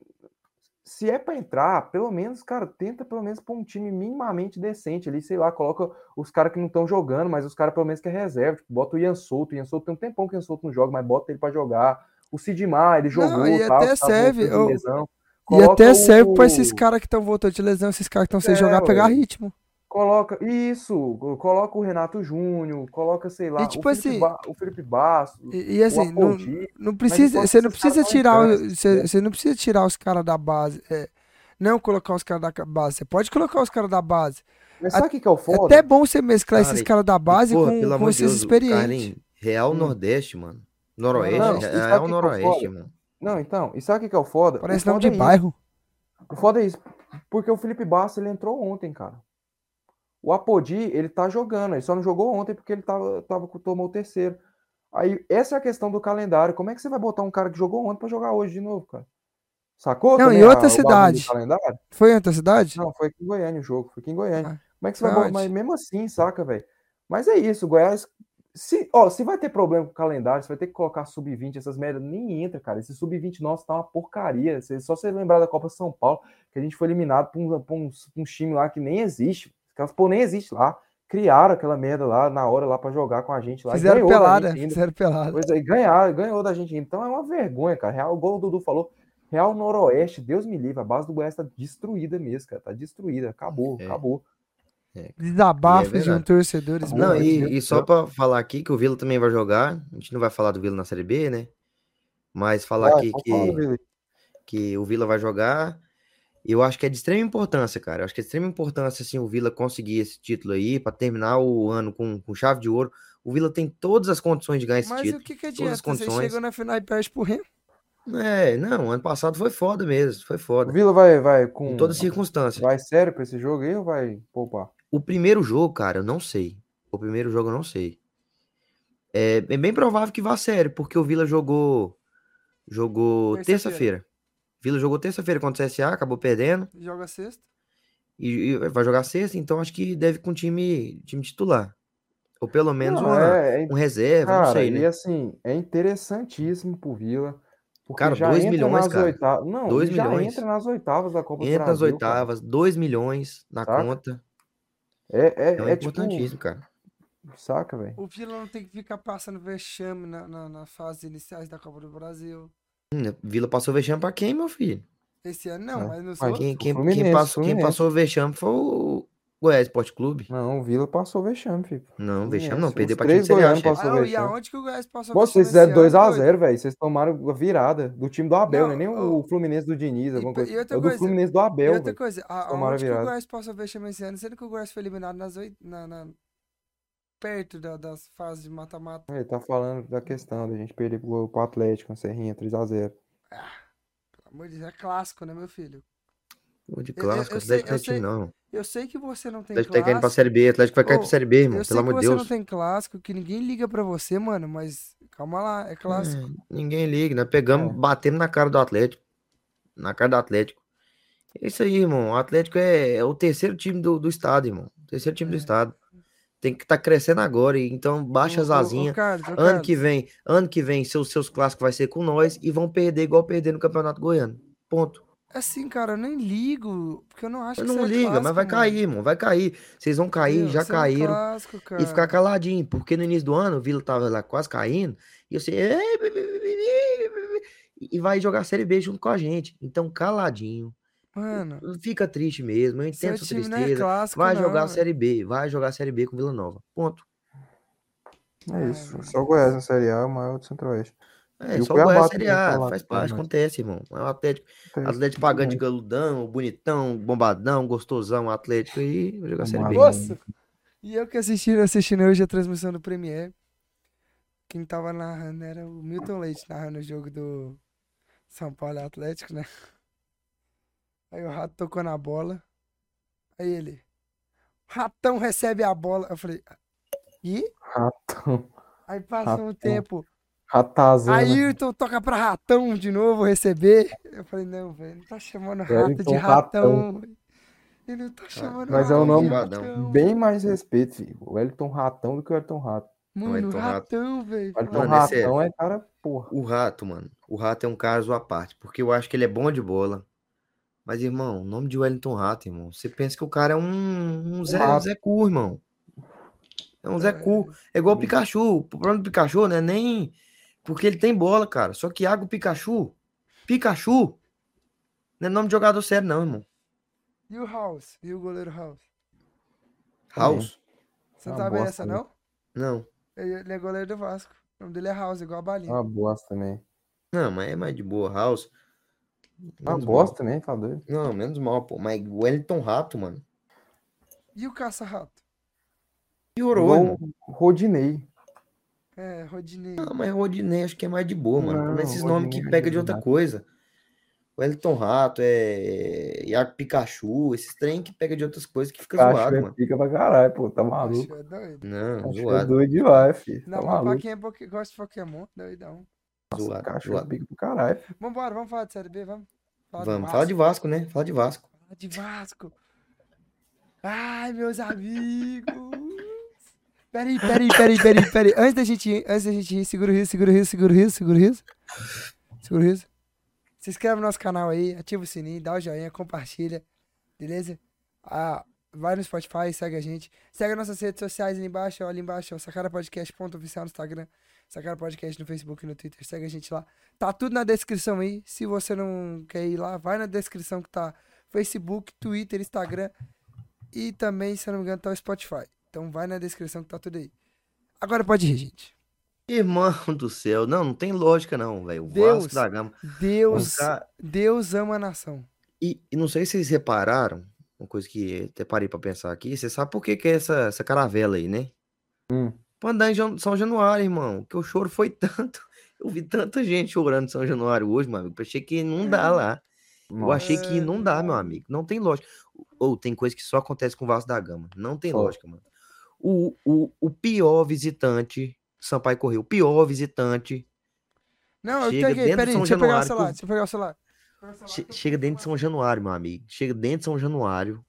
se é para entrar, pelo menos, cara, tenta pelo menos pôr um time minimamente decente ali, sei lá, coloca os caras que não estão jogando, mas os caras pelo menos que é reserva, tipo, bota o Ian Souto, o Ian Souto tem um tempão que o Ian Souto não joga, mas bota ele para jogar. O Sidmar, ele jogou, não, e até serve, eu... E até serve o... para esses caras que estão voltando de lesão, esses caras que estão sem é, jogar, pegar ritmo. Coloca, isso, coloca o Renato Júnior, coloca, sei lá, e, tipo o, Felipe assim, ba, o Felipe Bastos. E, e assim, não, não precisa, você não precisa tirar, você, você não precisa tirar os caras da base, é, não colocar os caras da base, você pode colocar os caras da base. Mas sabe o que, que é o foda? É até bom você mesclar esses caras da base porra, com, com esses Deus, experientes. Real hum. Nordeste, mano. Noroeste, não, Real Noroeste, é mano. Não, então, e sabe o que, que é o foda? Parece nome de é bairro. O foda é isso, porque o Felipe Bastos, ele entrou ontem, cara. O Apodi, ele tá jogando, ele só não jogou ontem porque ele tava, tava, tomou o terceiro. Aí, essa é a questão do calendário. Como é que você vai botar um cara que jogou ontem para jogar hoje de novo, cara? Sacou? Não, em outra a, cidade. Foi em outra cidade? Não, foi aqui em Goiânia o jogo, foi aqui em Goiânia. Ah, Como é que você vai botar? Mas mesmo assim, saca, velho? Mas é isso, Goiás. Se, ó, se vai ter problema com o calendário, você vai ter que colocar sub-20, essas merdas, nem entra, cara. Esse sub-20 nosso tá uma porcaria. Só você lembrar da Copa São Paulo, que a gente foi eliminado por um, por um, um time lá que nem existe. Aquelas pô nem existe lá. Criaram aquela merda lá na hora lá para jogar com a gente lá. Fizeram pelada, fizeram pelada. Pois aí, ganharam, ganhou da gente. Então é uma vergonha, cara. Real, igual o Dudu falou, Real Noroeste, Deus me livre, a base do Goiás tá destruída mesmo, cara. Tá destruída, acabou, é. acabou. É. Desabafos é de um torcedores. Não, e, e só para falar aqui que o Vila também vai jogar. A gente não vai falar do Vila na Série B, né? Mas falar aqui que, que o Vila vai jogar Eu acho que é de extrema importância, cara. Eu acho que é de extrema importância, assim, o Vila conseguir esse título aí, pra terminar o ano com, com chave de ouro. O Vila tem todas as condições de ganhar esse Mas título. o que que todas as adianta? Você chegou na final e perde pro Remo. É, não, ano passado foi foda mesmo, foi O foda. Vila vai, vai com. Em toda circunstância. Vai sério pra esse jogo aí ou vai poupar? O primeiro jogo, cara, eu não sei. O primeiro jogo eu não sei. É, é bem provável que vá sério, porque o Vila jogou jogou Terça-feira. Vila jogou terça-feira contra o CSA, acabou perdendo Joga sexta. e, e vai jogar sexta, então acho que deve com time time titular. Ou pelo menos Não, uma- é, é um reserva, não Cara, sei, e né? assim, é interessantíssimo pro Vila. Porque Cara, já dois entra milhões, nas cara. oitavas. Não, Dois e já milhões. entra nas oitavas da Copa do Entra nas Brasil, cara. oitavas, 2 milhões na Saca? conta. É, Então é, é é tipo. importantíssimo, cara. Saca, velho? O Vila não tem que ficar passando vexame na, na, na fase iniciais da Copa do Brasil. Vila passou vexame pra quem, meu filho? Esse ano não, É. mas Mas outros. Quem, quem, quem passou, quem passou vexame foi o Goiás Esporte Clube. Não, o Vila passou vexame, filho. Não, Fluminense. vexame não, perdeu pra time três de Série A, goianos chefe. passou Ah, e aonde que o Goiás passou Pô, vocês fizeram esse ano, 2x0, doido? velho. Vocês tomaram a virada do time do Abel, Não, não é nem ô, o Fluminense do Diniz, e alguma pa- coisa. e É outra o do coisa, Fluminense do E Abel, outra velho. coisa, a- tomaram a aonde que o virada. Goiás passou vexame esse ano, sendo que o Goiás foi eliminado nas oito, na, na- perto da- das fases de mata-mata. Ele tá falando da questão da gente perder pro, pro Atlético, na Serrinha, 3x0. Pelo amor de Deus, é clássico, né, meu filho? Pô, De Eu- eu- clássico, eu sei- Atlético não é eu time sei- não. Eu sei que você não tem Atlético vai cair pra clássico. Série B, Atlético vai cair pra Série B, irmão, Eu sei pelo que amor de você Deus. não tem clássico, que ninguém liga pra você, mano, mas calma lá, é clássico. É, ninguém liga, nós pegamos, É. batemos na cara do Atlético. Na cara do Atlético. É isso aí, irmão. O Atlético é, é o terceiro time do, do estado, irmão. Terceiro time do É. estado. Tem que estar crescendo agora, e então baixa as asinhas. Ano que vem, ano que vem, seus, seus clássicos vai ser com nós e vão perder igual perder no Campeonato Goiano. Ponto. Assim, cara, eu nem ligo, porque eu não acho Eu que não é liga, mas vai mano. cair, irmão. Vai cair. Vocês vão cair, Meu, já isso é um caíram. clássico, E ficar caladinho, porque no início do ano o Vila tava lá quase caindo, e você e vai jogar Série B junto com a gente. Então, caladinho. Mano, Fica triste mesmo, eu entendo sua é tristeza. clássico, Vai não, jogar a. Série B, vai jogar a Série B com Vila Nova. Ponto. É isso. Ah, Só o Goiás na Série A é o maior do Centro-Oeste. É, E só o Goiás Cuiabá Série tá A, lá faz parte, mas- acontece, irmão. É o Atlético, é isso. Atlético pagando de galudão, bonitão, bombadão, gostosão, Atlético aí, vai jogar a Série B. Nossa! E eu que assisti, assistindo hoje a transmissão do Premier. Quem tava narrando era o Milton Leite, narrando o jogo do São Paulo e Atlético, né? Aí o Rato tocou na bola. Aí ele. Ratão recebe a bola. Eu falei. E? Ratão. Aí passou um Ratão. tempo. Ratazana. Ayrton toca pra Ratão de novo receber. Eu falei, não, velho, não tá chamando Rato de Wellington Ratão. Ele não tá chamando Mas é um nome Ratão. Bem mais respeito, filho. O Wellington Ratão do que o Wellington Rato. Mano, Rato. Ratão, velho. O Wellington Mano, é. Ratão é cara, porra. O Rato, mano. O Rato é um caso à parte, porque eu acho que ele é bom de bola. Mas, irmão, o nome de Wellington Rato, irmão. Você pensa que o cara é um, um Zé, Rato. Zé Cu, irmão. É um Zé Cu. É igual o Pikachu. O problema do Pikachu, né? Nem. Porque ele tem bola, cara. Só que Iago Pikachu. Pikachu. Não é nome de jogador sério, não, irmão. E o House? E o goleiro House? House? Você não sabe bosta, essa, não? Não. Ele é goleiro do Vasco. O nome dele é House, igual a balinha. Uma bosta também. Não, mas é mais de boa. House. Uma bosta também, tá doido? Não, menos mal, pô. Mas Wellington Rato, mano. E o caça-rato? Piorou, Igual irmão. o Rodinei. É, Rodinei. Não, mas Rodinei acho que é mais de boa, mano. Não, esses nomes Rodinei que é pega de outra coisa. Wellington Rato, é. Iago Pikachu, esses trem que pega de outras coisas que fica Cacho zoado, é mano. pica pra caralho, pô. Tá maluco. é doido. Não, Cacho é zoado. doido demais, filho. Não, Tá mas pra quem é gosta de Pokémon, doidão. Cacho é zoado. pica pra caralho. Vambora, vamos falar de Série B, vamos? Falar do Vamos, fala de Vasco. Né? Fala de Vasco. Fala de Vasco. Ai, meus amigos. Peraí, peraí, peraí, peraí, peraí. Antes da gente ir, antes da gente ir, segura o riso, segura o riso, segura o riso, segura o riso. Segura o riso. Se inscreve no nosso canal aí, ativa o sininho, dá o joinha, compartilha, beleza? Ah, vai no Spotify, segue a gente. Segue as nossas redes sociais ali embaixo, ó, ali embaixo, ó, sacarapodcast.oficial no Instagram, Sacara Podcast no Facebook e no Twitter. Segue a gente lá. Tá tudo na descrição aí. Se você não quer ir lá, vai na descrição que tá Facebook, Twitter, Instagram e também, se eu não me engano, tá o Spotify. Então vai na descrição que tá tudo aí. Agora pode ir, gente. Irmão do céu. Não, não tem lógica, não, velho. O Deus. Vasco da Gama. Deus, Deus ama a nação. E, e não sei se vocês repararam, uma coisa que até parei pra pensar aqui, você sabe por que, que é essa, essa caravela aí, né? Hum. Pra andar em São Januário, irmão, que o choro foi tanto. Eu vi tanta gente chorando em São Januário hoje, meu amigo. eu Achei que não dá lá. Eu achei que É não dá, meu amigo. Não tem lógica. Ou tem coisa que só acontece com o Vasco da Gama. Não tem Só. lógica, mano. O, o, o pior visitante, Sampaio Correio, o pior visitante, Não, eu peguei, de peraí, São deixa eu pegar o Januário, celular, deixa eu pegar o celular. che- chega dentro de São Januário, meu amigo. Chega dentro de São Januário,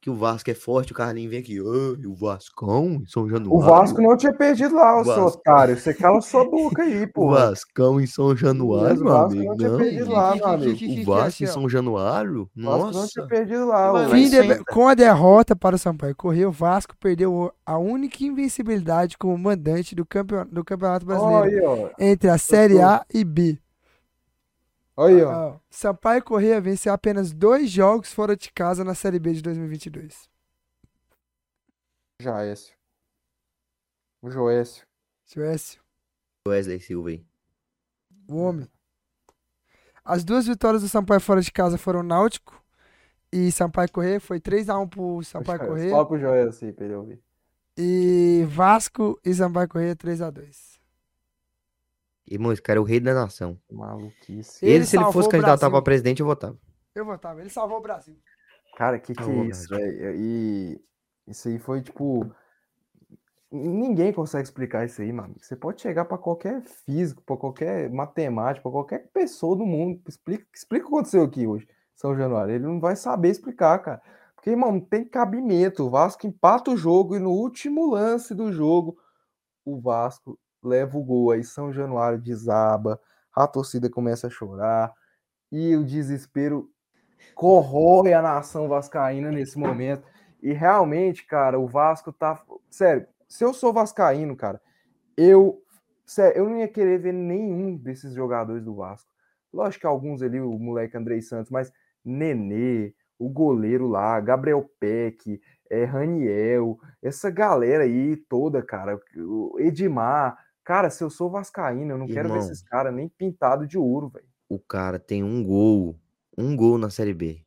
que o Vasco é forte, o Carlinhos vem aqui, "Ah, e o Vascão em São Januário. O Vasco não tinha perdido lá, ô seu otário. Você cala sua boca aí, O pô. Vascão em São Januário, O meu Vasco amigo. não tinha perdido lá, meu amigo. O Vasco em. São Januário? O Vasco não Nossa. tinha perdido lá, de- com a derrota para o Sampaio Correio, o Vasco perdeu a única invencibilidade como mandante do, campeon- do Campeonato Brasileiro aí, ó. entre a Série A e B. Aí, ó. Sampaio Correia venceu apenas dois jogos fora de casa na Série B de 2022. Jaécio. O Joécio. Suécio, Wesley Silva aí. o homem. As duas vitórias do Sampaio fora de casa foram Náutico e Sampaio Correia. Foi 3x1 pro Sampaio Correia. Fala pro Joécio aí pra ele ouvir. E Vasco e Sampaio Correia 3x2. Irmão, esse cara é o rei da nação. Maluquice. Ele Ele, se ele fosse candidatar pra presidente, eu votava. Eu votava, ele salvou o Brasil. Cara, que que é isso, velho? E isso aí foi tipo. Ninguém consegue explicar isso aí, mano. Você pode chegar pra qualquer físico, pra qualquer matemático, pra qualquer pessoa do mundo. Explica, explica o que aconteceu aqui hoje, São Januário. Ele não vai saber explicar, cara. Porque, irmão, não tem cabimento. O Vasco empata o jogo e no último lance do jogo, o Vasco leva o gol. Aí São Januário desaba, a torcida começa a chorar e o desespero corrói a nação vascaína nesse momento. E realmente, cara, o Vasco tá. Sério, se eu sou vascaíno, cara, eu. Sério, eu não ia querer ver nenhum desses jogadores do Vasco. Lógico que alguns ali, o moleque Andrei Santos, mas Nenê, o goleiro lá, Gabriel Peck, é, Raniel, essa galera aí toda, cara, Edmar. Cara, se eu sou vascaíno, eu não quero ver Irmão. esses caras nem pintado de ouro, velho. O cara tem um gol. Um gol na Série B.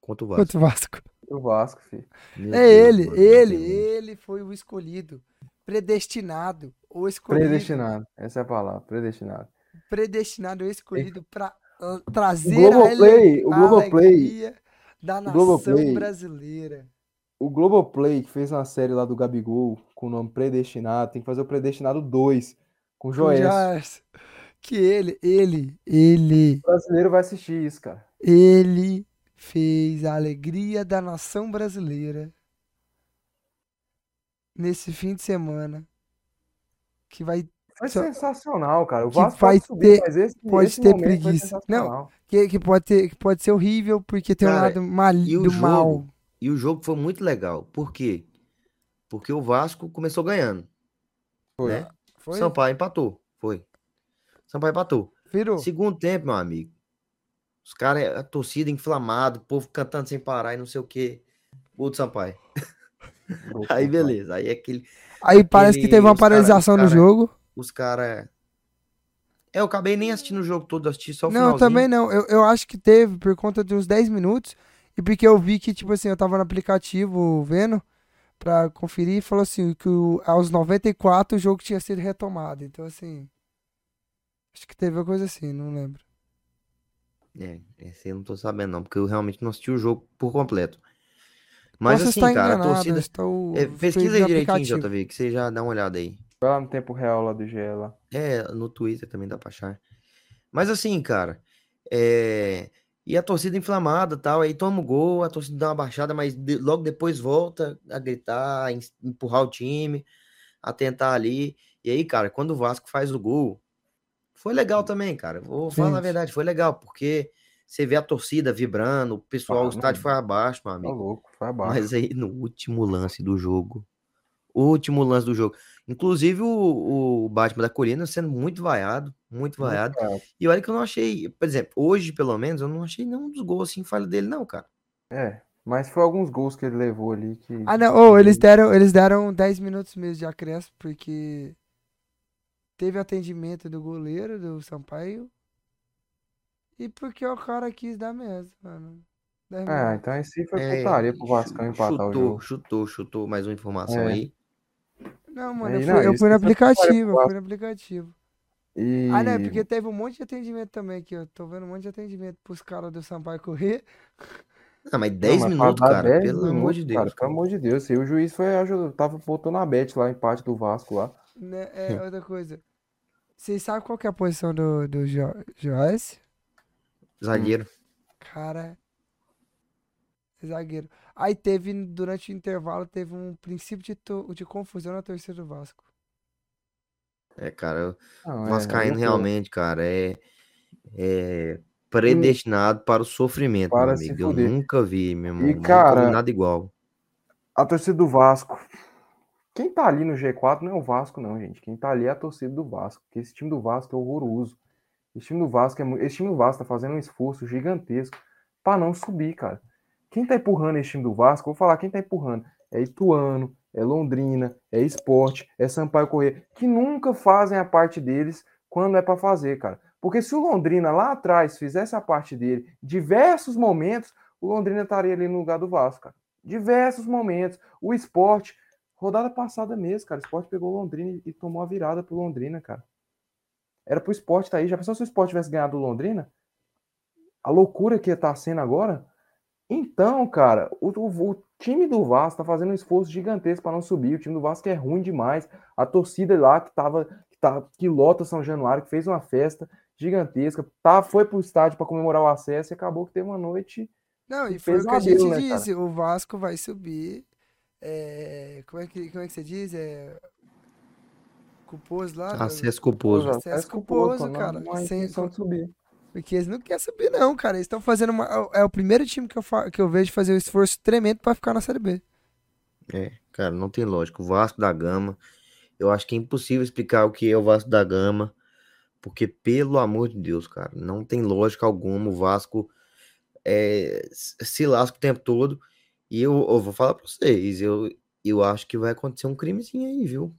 Contra o Vasco. Contra o Vasco. O Vasco, filho. Meu É Deus, ele, mano, ele, ele foi o escolhido. Predestinado. O escolhido. Predestinado. Essa é a palavra, predestinado. Predestinado, ou escolhido pra uh, O trazer Globoplay, a, o a Globoplay, alegria da nação Globoplay. brasileira. o Globoplay que fez uma série lá do Gabigol com o nome Predestinado, tem que fazer o Predestinado 2 com. Jairson. Que ele, ele, ele, O brasileiro vai assistir isso, cara. ele fez a alegria da nação brasileira nesse fim de semana. Que vai Foi Só- sensacional, cara. O que Vasco vai pode subir, ter- mas esse, pode esse ter preguiça. sensacional. que, que pode ter, que pode ser horrível porque tem um Cara, lado mal, e do jogo? mal. E o jogo foi muito legal. Por quê? Porque o Vasco começou ganhando. Foi. Né? Foi? Sampaio empatou. Foi. Sampaio empatou. Virou. Segundo tempo, meu amigo. Os caras, a torcida inflamada, o povo cantando sem parar e não sei o quê. Gol do Sampaio. Aí beleza. Aí aquele. Aí parece que Aquele- teve uma cara- paralisação os no cara- jogo. Os caras. É, eu acabei nem assistindo o jogo todo, assisti só o Não, finalzinho. também não. Eu, eu acho que teve por conta de uns 10 minutos. E porque eu vi que, tipo assim, eu tava no aplicativo vendo pra conferir e falou assim que o- aos 94 o jogo tinha sido retomado. Então, assim. Acho que teve uma coisa assim, não lembro. É, esse eu não tô sabendo não, porque eu realmente não assisti o jogo por completo. Mas Posso assim, cara, a torcida... estou- É, pesquisa aí direitinho. JV, que você já dá uma olhada aí. Vai lá no tempo real lá do GE lá. É, no Twitter também dá pra achar. Mas assim, cara, é... E a torcida inflamada tal, aí toma o gol, a torcida dá uma baixada, mas de- logo depois volta a gritar, a em- empurrar o time, a tentar ali. E aí, cara, quando o Vasco faz o gol, foi legal também, cara. Vou falar a verdade, foi legal, porque você vê a torcida vibrando, o pessoal, Ah, o estádio foi abaixo, meu Tá amigo. louco, foi abaixo. Mas aí no último lance do jogo, último lance do jogo, inclusive o, o Batman da Colina sendo muito vaiado, muito Muito vaiado. vaiado. E olha que eu não achei, por exemplo, hoje pelo menos, eu não achei nenhum dos gols assim falha dele, não, cara. É, mas foi alguns gols que ele levou ali que. Ah, não. Ô, eles deram, eles deram 10 minutos mesmo de acréscimo, porque teve atendimento do goleiro do Sampaio. E porque o cara quis dar mesmo, mano. É, milhões. então esse foi É, putaria pro Vascão empatar o chutou, jogo. chutou, chutou mais uma informação É. aí. Não, mano, eu não, fui, eu isso fui no aplicativo, eu fui no aplicativo. E Ah, não, é porque teve um monte de atendimento também aqui, ó. Tô vendo um monte de atendimento pros caras do Sampaio correr. Ah, mas Não, 10 mas pra minutos, cara, 10 pelo amor minutos, de cara, Deus. pelo amor de Deus. E o juiz foi ajudar, tava botou na bet lá, empate do Vasco lá. Né? É outra coisa. Vocês sabem qual que é a posição do, do Jo- Joyce? Zagueiro. Cara, zagueiro. Aí teve, durante o intervalo, teve um princípio de, to- de confusão na torcida do Vasco. É, cara, Não, o é, Vascaíno aí, pô, realmente, cara, é, é predestinado para o sofrimento, meu Para se amigo. Eu nunca vi, meu irmão. E, Nunca cara, vi nada igual. A torcida do Vasco. Quem tá ali no G4 não é o Vasco, não, gente. Quem tá ali é a torcida do Vasco. Porque esse time do Vasco é horroroso. Esse time do Vasco é Esse time do Vasco tá fazendo um esforço gigantesco pra não subir, cara. Quem tá empurrando esse time do Vasco, vou falar quem tá empurrando. É Ituano, é Londrina, é Esporte, é Sampaio Corrêa, que nunca fazem a parte deles quando é pra fazer, cara. Porque se o Londrina lá atrás fizesse a parte dele, diversos momentos, o Londrina estaria ali no lugar do Vasco, cara. Diversos momentos. O esporte, rodada passada mesmo, cara. O esporte pegou o Londrina e tomou a virada pro Londrina, cara. Era pro esporte estar aí. Já pensou se o esporte tivesse ganhado o Londrina? A loucura que tá sendo agora? Então, cara, o, o- o time do Vasco tá fazendo um esforço gigantesco para não subir. O time do Vasco é ruim demais. A torcida lá que tava que, tá, que lota São Januário, que fez uma festa gigantesca, tá, foi pro estádio para comemorar o acesso e acabou que teve uma noite Não, e Um foi o que a gente né, cara? disse. O Vasco vai subir. é, como, é que, como é que você diz? É, culposo lá? do- Acesso culposo. Pô, acesso é culposo, culposo, cara, sem- subir. Porque eles não querem subir, não, cara. Eles estão fazendo uma. É o primeiro time que eu, fa- que eu vejo fazer um esforço tremendo pra ficar na Série B. É, cara, não tem lógica. O Vasco da Gama, eu acho que é impossível explicar o que é o Vasco da Gama, porque, pelo amor de Deus, cara, não tem lógica alguma. O Vasco é, se lasca o tempo todo. E eu, eu vou falar pra vocês, eu, eu acho que vai acontecer um crimezinho aí, viu?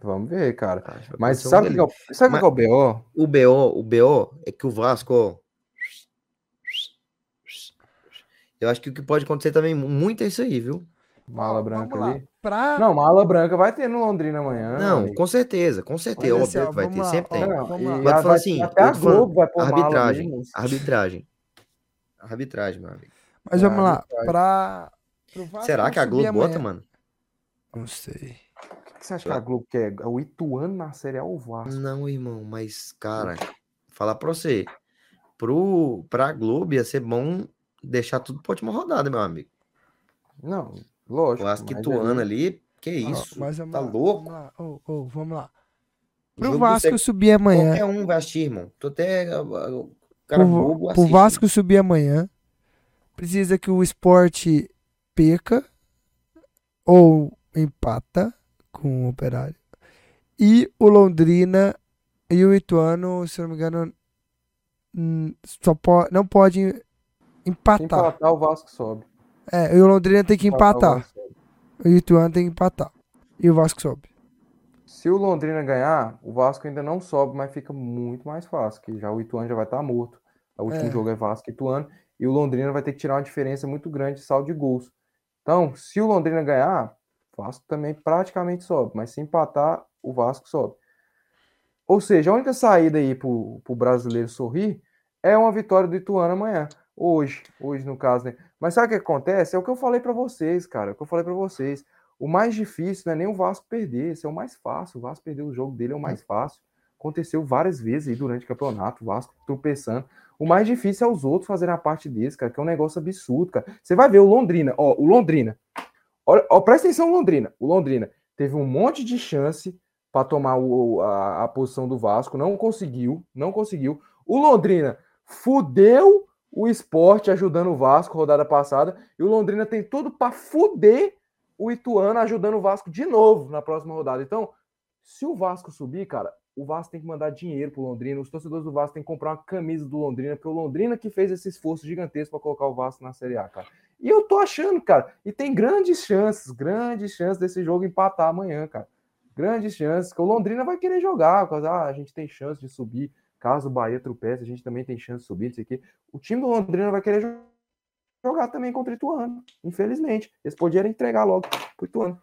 Vamos ver, cara. Acho Mas um sabe o que, é sabe o que é o BO? O BO, o BO é que o Vasco, eu acho que o que pode acontecer também muito é isso aí, viu? Mala branca ali. Pra. Não, mala branca vai ter no Londrina amanhã. Não, amigo. com certeza, com certeza, Olha óbvio que vai ter, lá, sempre ó, tem. Não, e vai- assim, até a Globo vai pôr mala Arbitragem, mesmo. arbitragem. Arbitragem, meu amigo. Mas É, vamos lá. Pra. Será que a Globo bota, amanhã. mano? Não sei. Que você acha que a Globo quer? O Ituano na série é o Vasco. Não, irmão, mas, cara, falar pra você, pro, pra Globo ia ser bom deixar tudo pra última rodada, meu amigo. Não, lógico. Eu acho que mas Tuano ali- que isso, mas vamos tá lá, louco? Vamos lá. Ô, ô, vamos lá. Pro Vasco você- subir amanhã. Qualquer um vai assistir, irmão. Tô até, uh, o cara pro, bobo pro assiste. Vasco subir amanhã, precisa que o esporte perca ou empata com o Operário. E o Londrina e o Ituano, se não me engano, hum, só po não pode empatar. empatar, o Vasco sobe. É, e o Londrina tem que Empatar, o o Ituano tem que empatar. E o Vasco sobe. Se o Londrina ganhar, o Vasco ainda não sobe, mas fica muito mais fácil, que já o Ituano já vai estar morto. O último É. jogo é Vasco e Ituano, e o Londrina vai ter que tirar uma diferença muito grande de saldo de gols. Então, se o Londrina ganhar, Vasco também praticamente sobe, mas se empatar, o Vasco sobe. Ou seja, a única saída aí pro, pro brasileiro sorrir é uma vitória do Ituano amanhã. Hoje, hoje no caso, né? Mas sabe o que acontece? É o que eu falei pra vocês, cara. É o que eu falei pra vocês. O mais difícil não é nem o Vasco perder, esse é o mais fácil. O Vasco perder o jogo dele é o mais fácil. Aconteceu várias vezes aí durante o campeonato, o Vasco tropeçando. O mais difícil é os outros fazerem a parte deles, cara, que é um negócio absurdo, cara. Você vai ver o Londrina, ó, o Londrina. Olha, ó, presta atenção, Londrina. O Londrina teve um monte de chance para tomar o- a, a posição do Vasco, não conseguiu, não conseguiu. O Londrina fudeu o esporte ajudando o Vasco rodada passada, e o Londrina tem tudo para fuder o Ituano ajudando o Vasco de novo na próxima rodada. Então, se o Vasco subir, cara, o Vasco tem que mandar dinheiro pro Londrina, os torcedores do Vasco têm que comprar uma camisa do Londrina, porque o Londrina que fez esse esforço gigantesco para colocar o Vasco na Série A, cara. E eu tô achando, cara, e tem grandes chances, grandes chances desse jogo empatar amanhã, cara. Grandes chances, que o Londrina vai querer jogar, porque, ah, a gente tem chance de subir. Caso o Bahia tropece, a gente também tem chance de subir, isso aqui. O time do Londrina vai querer jogar também contra o Ituano, infelizmente. Eles poderiam entregar logo pro Ituano.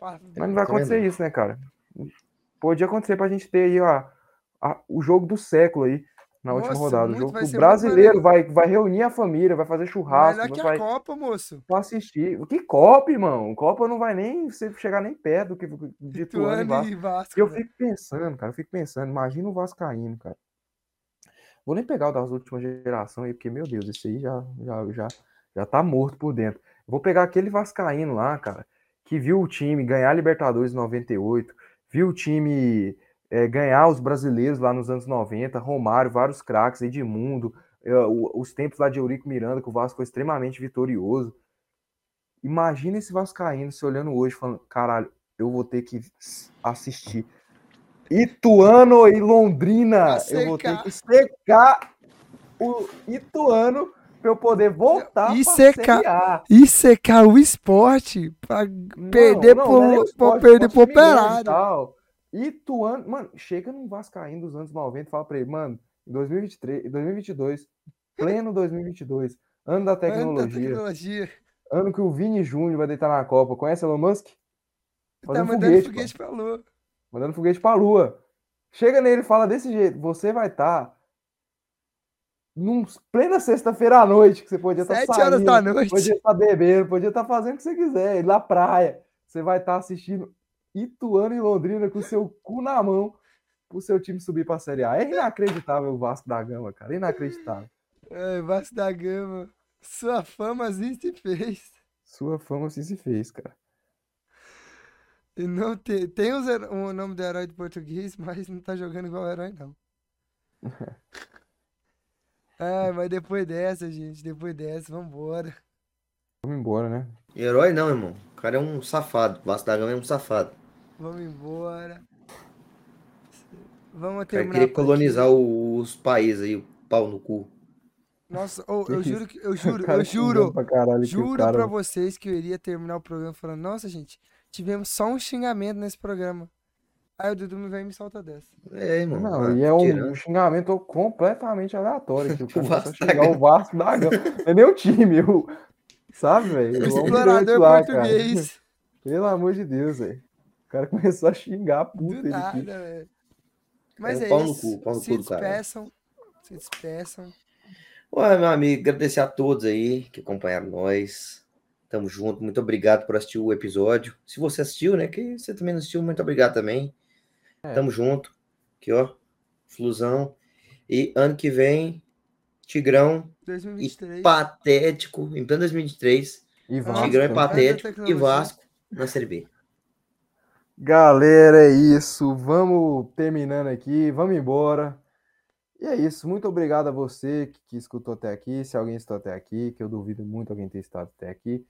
Mas não vai acontecer isso, né, cara? Podia acontecer pra gente ter aí ó, a, o jogo do século aí na Nossa, última rodada. O jogo o brasileiro vai, vai reunir a família, vai fazer churrasco. Melhor que vai, a Copa, moço. Pra assistir. Que Copa, irmão? Copa não vai nem chegar nem perto do que de Ituano e Vasco. E Vasco eu né? fico pensando, cara, eu fico pensando, imagina o Vascaíno, cara. Vou nem pegar o das últimas gerações aí, porque, meu Deus, esse aí já, já, já, já tá morto por dentro. Vou pegar aquele Vascaíno lá, cara, que viu o time ganhar a Libertadores em 98, viu o time é, ganhar os brasileiros lá nos anos 90, Romário, vários craques, Edmundo, é, os tempos lá de Eurico Miranda, que o Vasco foi extremamente vitorioso. Imagina esse Vascaíno se olhando hoje, falando: caralho, eu vou ter que assistir. Ituano e Londrina, eu vou ter que secar o Ituano para eu poder voltar e secar, e secar o esporte para perder não, não, não é perder pro. Ituano, mano, chega num Vascaíno dos anos 90 e fala pra ele, mano, em 2023, 2022, pleno 2022, ano da tecnologia. Ano, da tecnologia. ano que o Vini Júnior vai deitar na Copa. Conhece Elon Musk? Tá Fazendo tá mandando foguete, foguete pra lua. Mandando foguete pra lua. Chega nele e fala desse jeito, você vai estar tá num plena sexta-feira à noite, que você podia estar tá Sete horas da noite. Podia estar tá bebendo, podia estar tá fazendo o que você quiser, ir na praia. Você vai estar tá assistindo Ituano e Londrina com seu cu na mão pro seu time subir pra Série A. É inacreditável o Vasco da Gama, cara. Inacreditável. É, Vasco da Gama. Sua fama assim se fez. Sua fama assim se fez, cara. E não tem, tem o nome do herói de português, mas não tá jogando igual o herói, não. ah, mas depois dessa, gente, depois dessa, vambora. Vamos embora, né? Herói não, irmão. O cara é um safado. O Vasco da Gama é um safado. Vamos embora. Vamos terminar. querer colonizar os países aí, o pau no cu. Nossa, oh, eu juro que eu juro, eu juro, pra juro cara... pra vocês que eu iria terminar o programa falando, nossa, gente, tivemos só um xingamento nesse programa. Aí o Dudu me vem e me solta dessa. É, mano. Não, e é um, um, xingamento completamente aleatório. Que o cara o xingar o Vasco da Gama. É o time, o, sabe, velho? Explorador lá, português. Cara. Pelo amor de Deus, velho. O cara começou a xingar a puta. Do nada, velho. Mas é, é isso. Cu, pau no se cu despeçam. Se despeçam. Ué, meu amigo, agradecer a todos aí que acompanharam nós. Tamo junto. Muito obrigado por assistir o episódio. Se você assistiu, né? Que você também não assistiu, muito obrigado também. É. Tamo junto. Aqui, ó. Flusão. E ano que vem, Tigrão 2023. e Patético, em plano 2023. E Vasco, Tigrão e Patético e Vasco na Série B. Galera, é isso. Vamos terminando aqui, vamos embora. E é isso. Muito obrigado a você que, que escutou até aqui. Se alguém estou até aqui, que eu duvido muito alguém ter estado até aqui.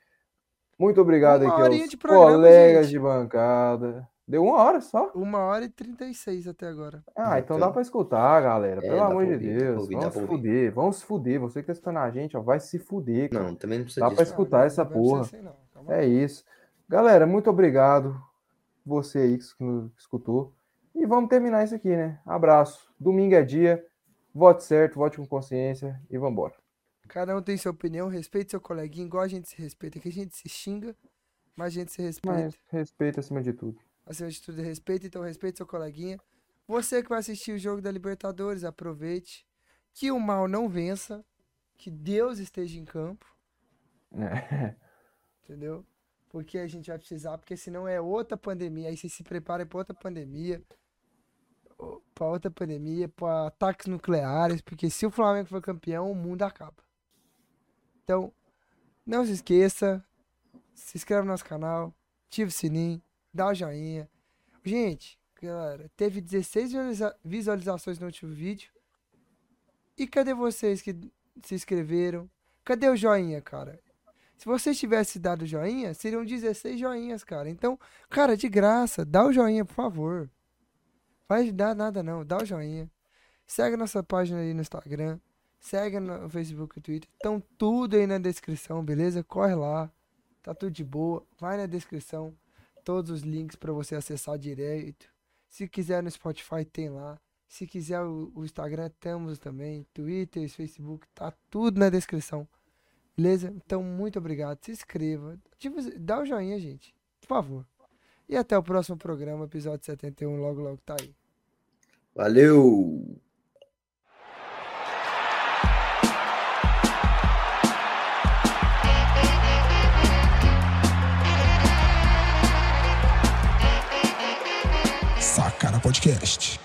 Muito obrigado uma aqui aos programa, colegas gente. de bancada. Deu uma hora só? Uma hora e trinta e seis até agora. Ah, então, então dá para escutar, galera. É, Pelo amor de ouvir, Deus. Ouvir, vamos se fuder. Vamos se fuder. Você que tá escutando a gente, ó, vai se fuder. Cara. Não, também não precisa Dá para escutar não, essa não porra. Assim, é isso. Galera, muito obrigado você aí que nos escutou. E vamos terminar isso aqui, né? Abraço. Domingo é dia. Vote certo, vote com consciência e vambora. Cada um tem sua opinião, respeite seu coleguinha, igual a gente se respeita. Aqui a gente se xinga, mas a gente se respeita. Mas respeita acima de tudo. Acima de tudo, respeita, então respeite seu coleguinha. Você que vai assistir o jogo da Libertadores, aproveite. Que o mal não vença. Que Deus esteja em campo. É. Entendeu? Porque a gente vai precisar, porque senão é outra pandemia. Aí você se prepara para outra pandemia, para outra pandemia, para ataques nucleares, porque se o Flamengo for campeão, o mundo acaba. Então, não se esqueça, se inscreve no nosso canal, ativa o sininho, dá o joinha. Gente, galera, teve 16 visualizações no último vídeo. E cadê vocês que se inscreveram? Cadê o joinha, cara? Se você tivesse dado joinha, seriam 16 joinhas, cara. Então, cara, de graça, dá o joinha, por favor. Vai dar nada não, dá o joinha. Segue nossa página aí no Instagram. Segue no Facebook e Twitter. Estão tudo aí na descrição, beleza? Corre lá. Tá tudo de boa. Vai na descrição. Todos os links para você acessar direito. Se quiser no Spotify, tem lá. Se quiser o, Instagram, temos também. Twitter, Facebook, tá tudo na descrição. Beleza? Então, muito obrigado. Se inscreva. Tipo, dá o joinha, gente. Por favor. E até o próximo programa, episódio 71, logo, logo tá aí. Valeu! Sacana Podcast.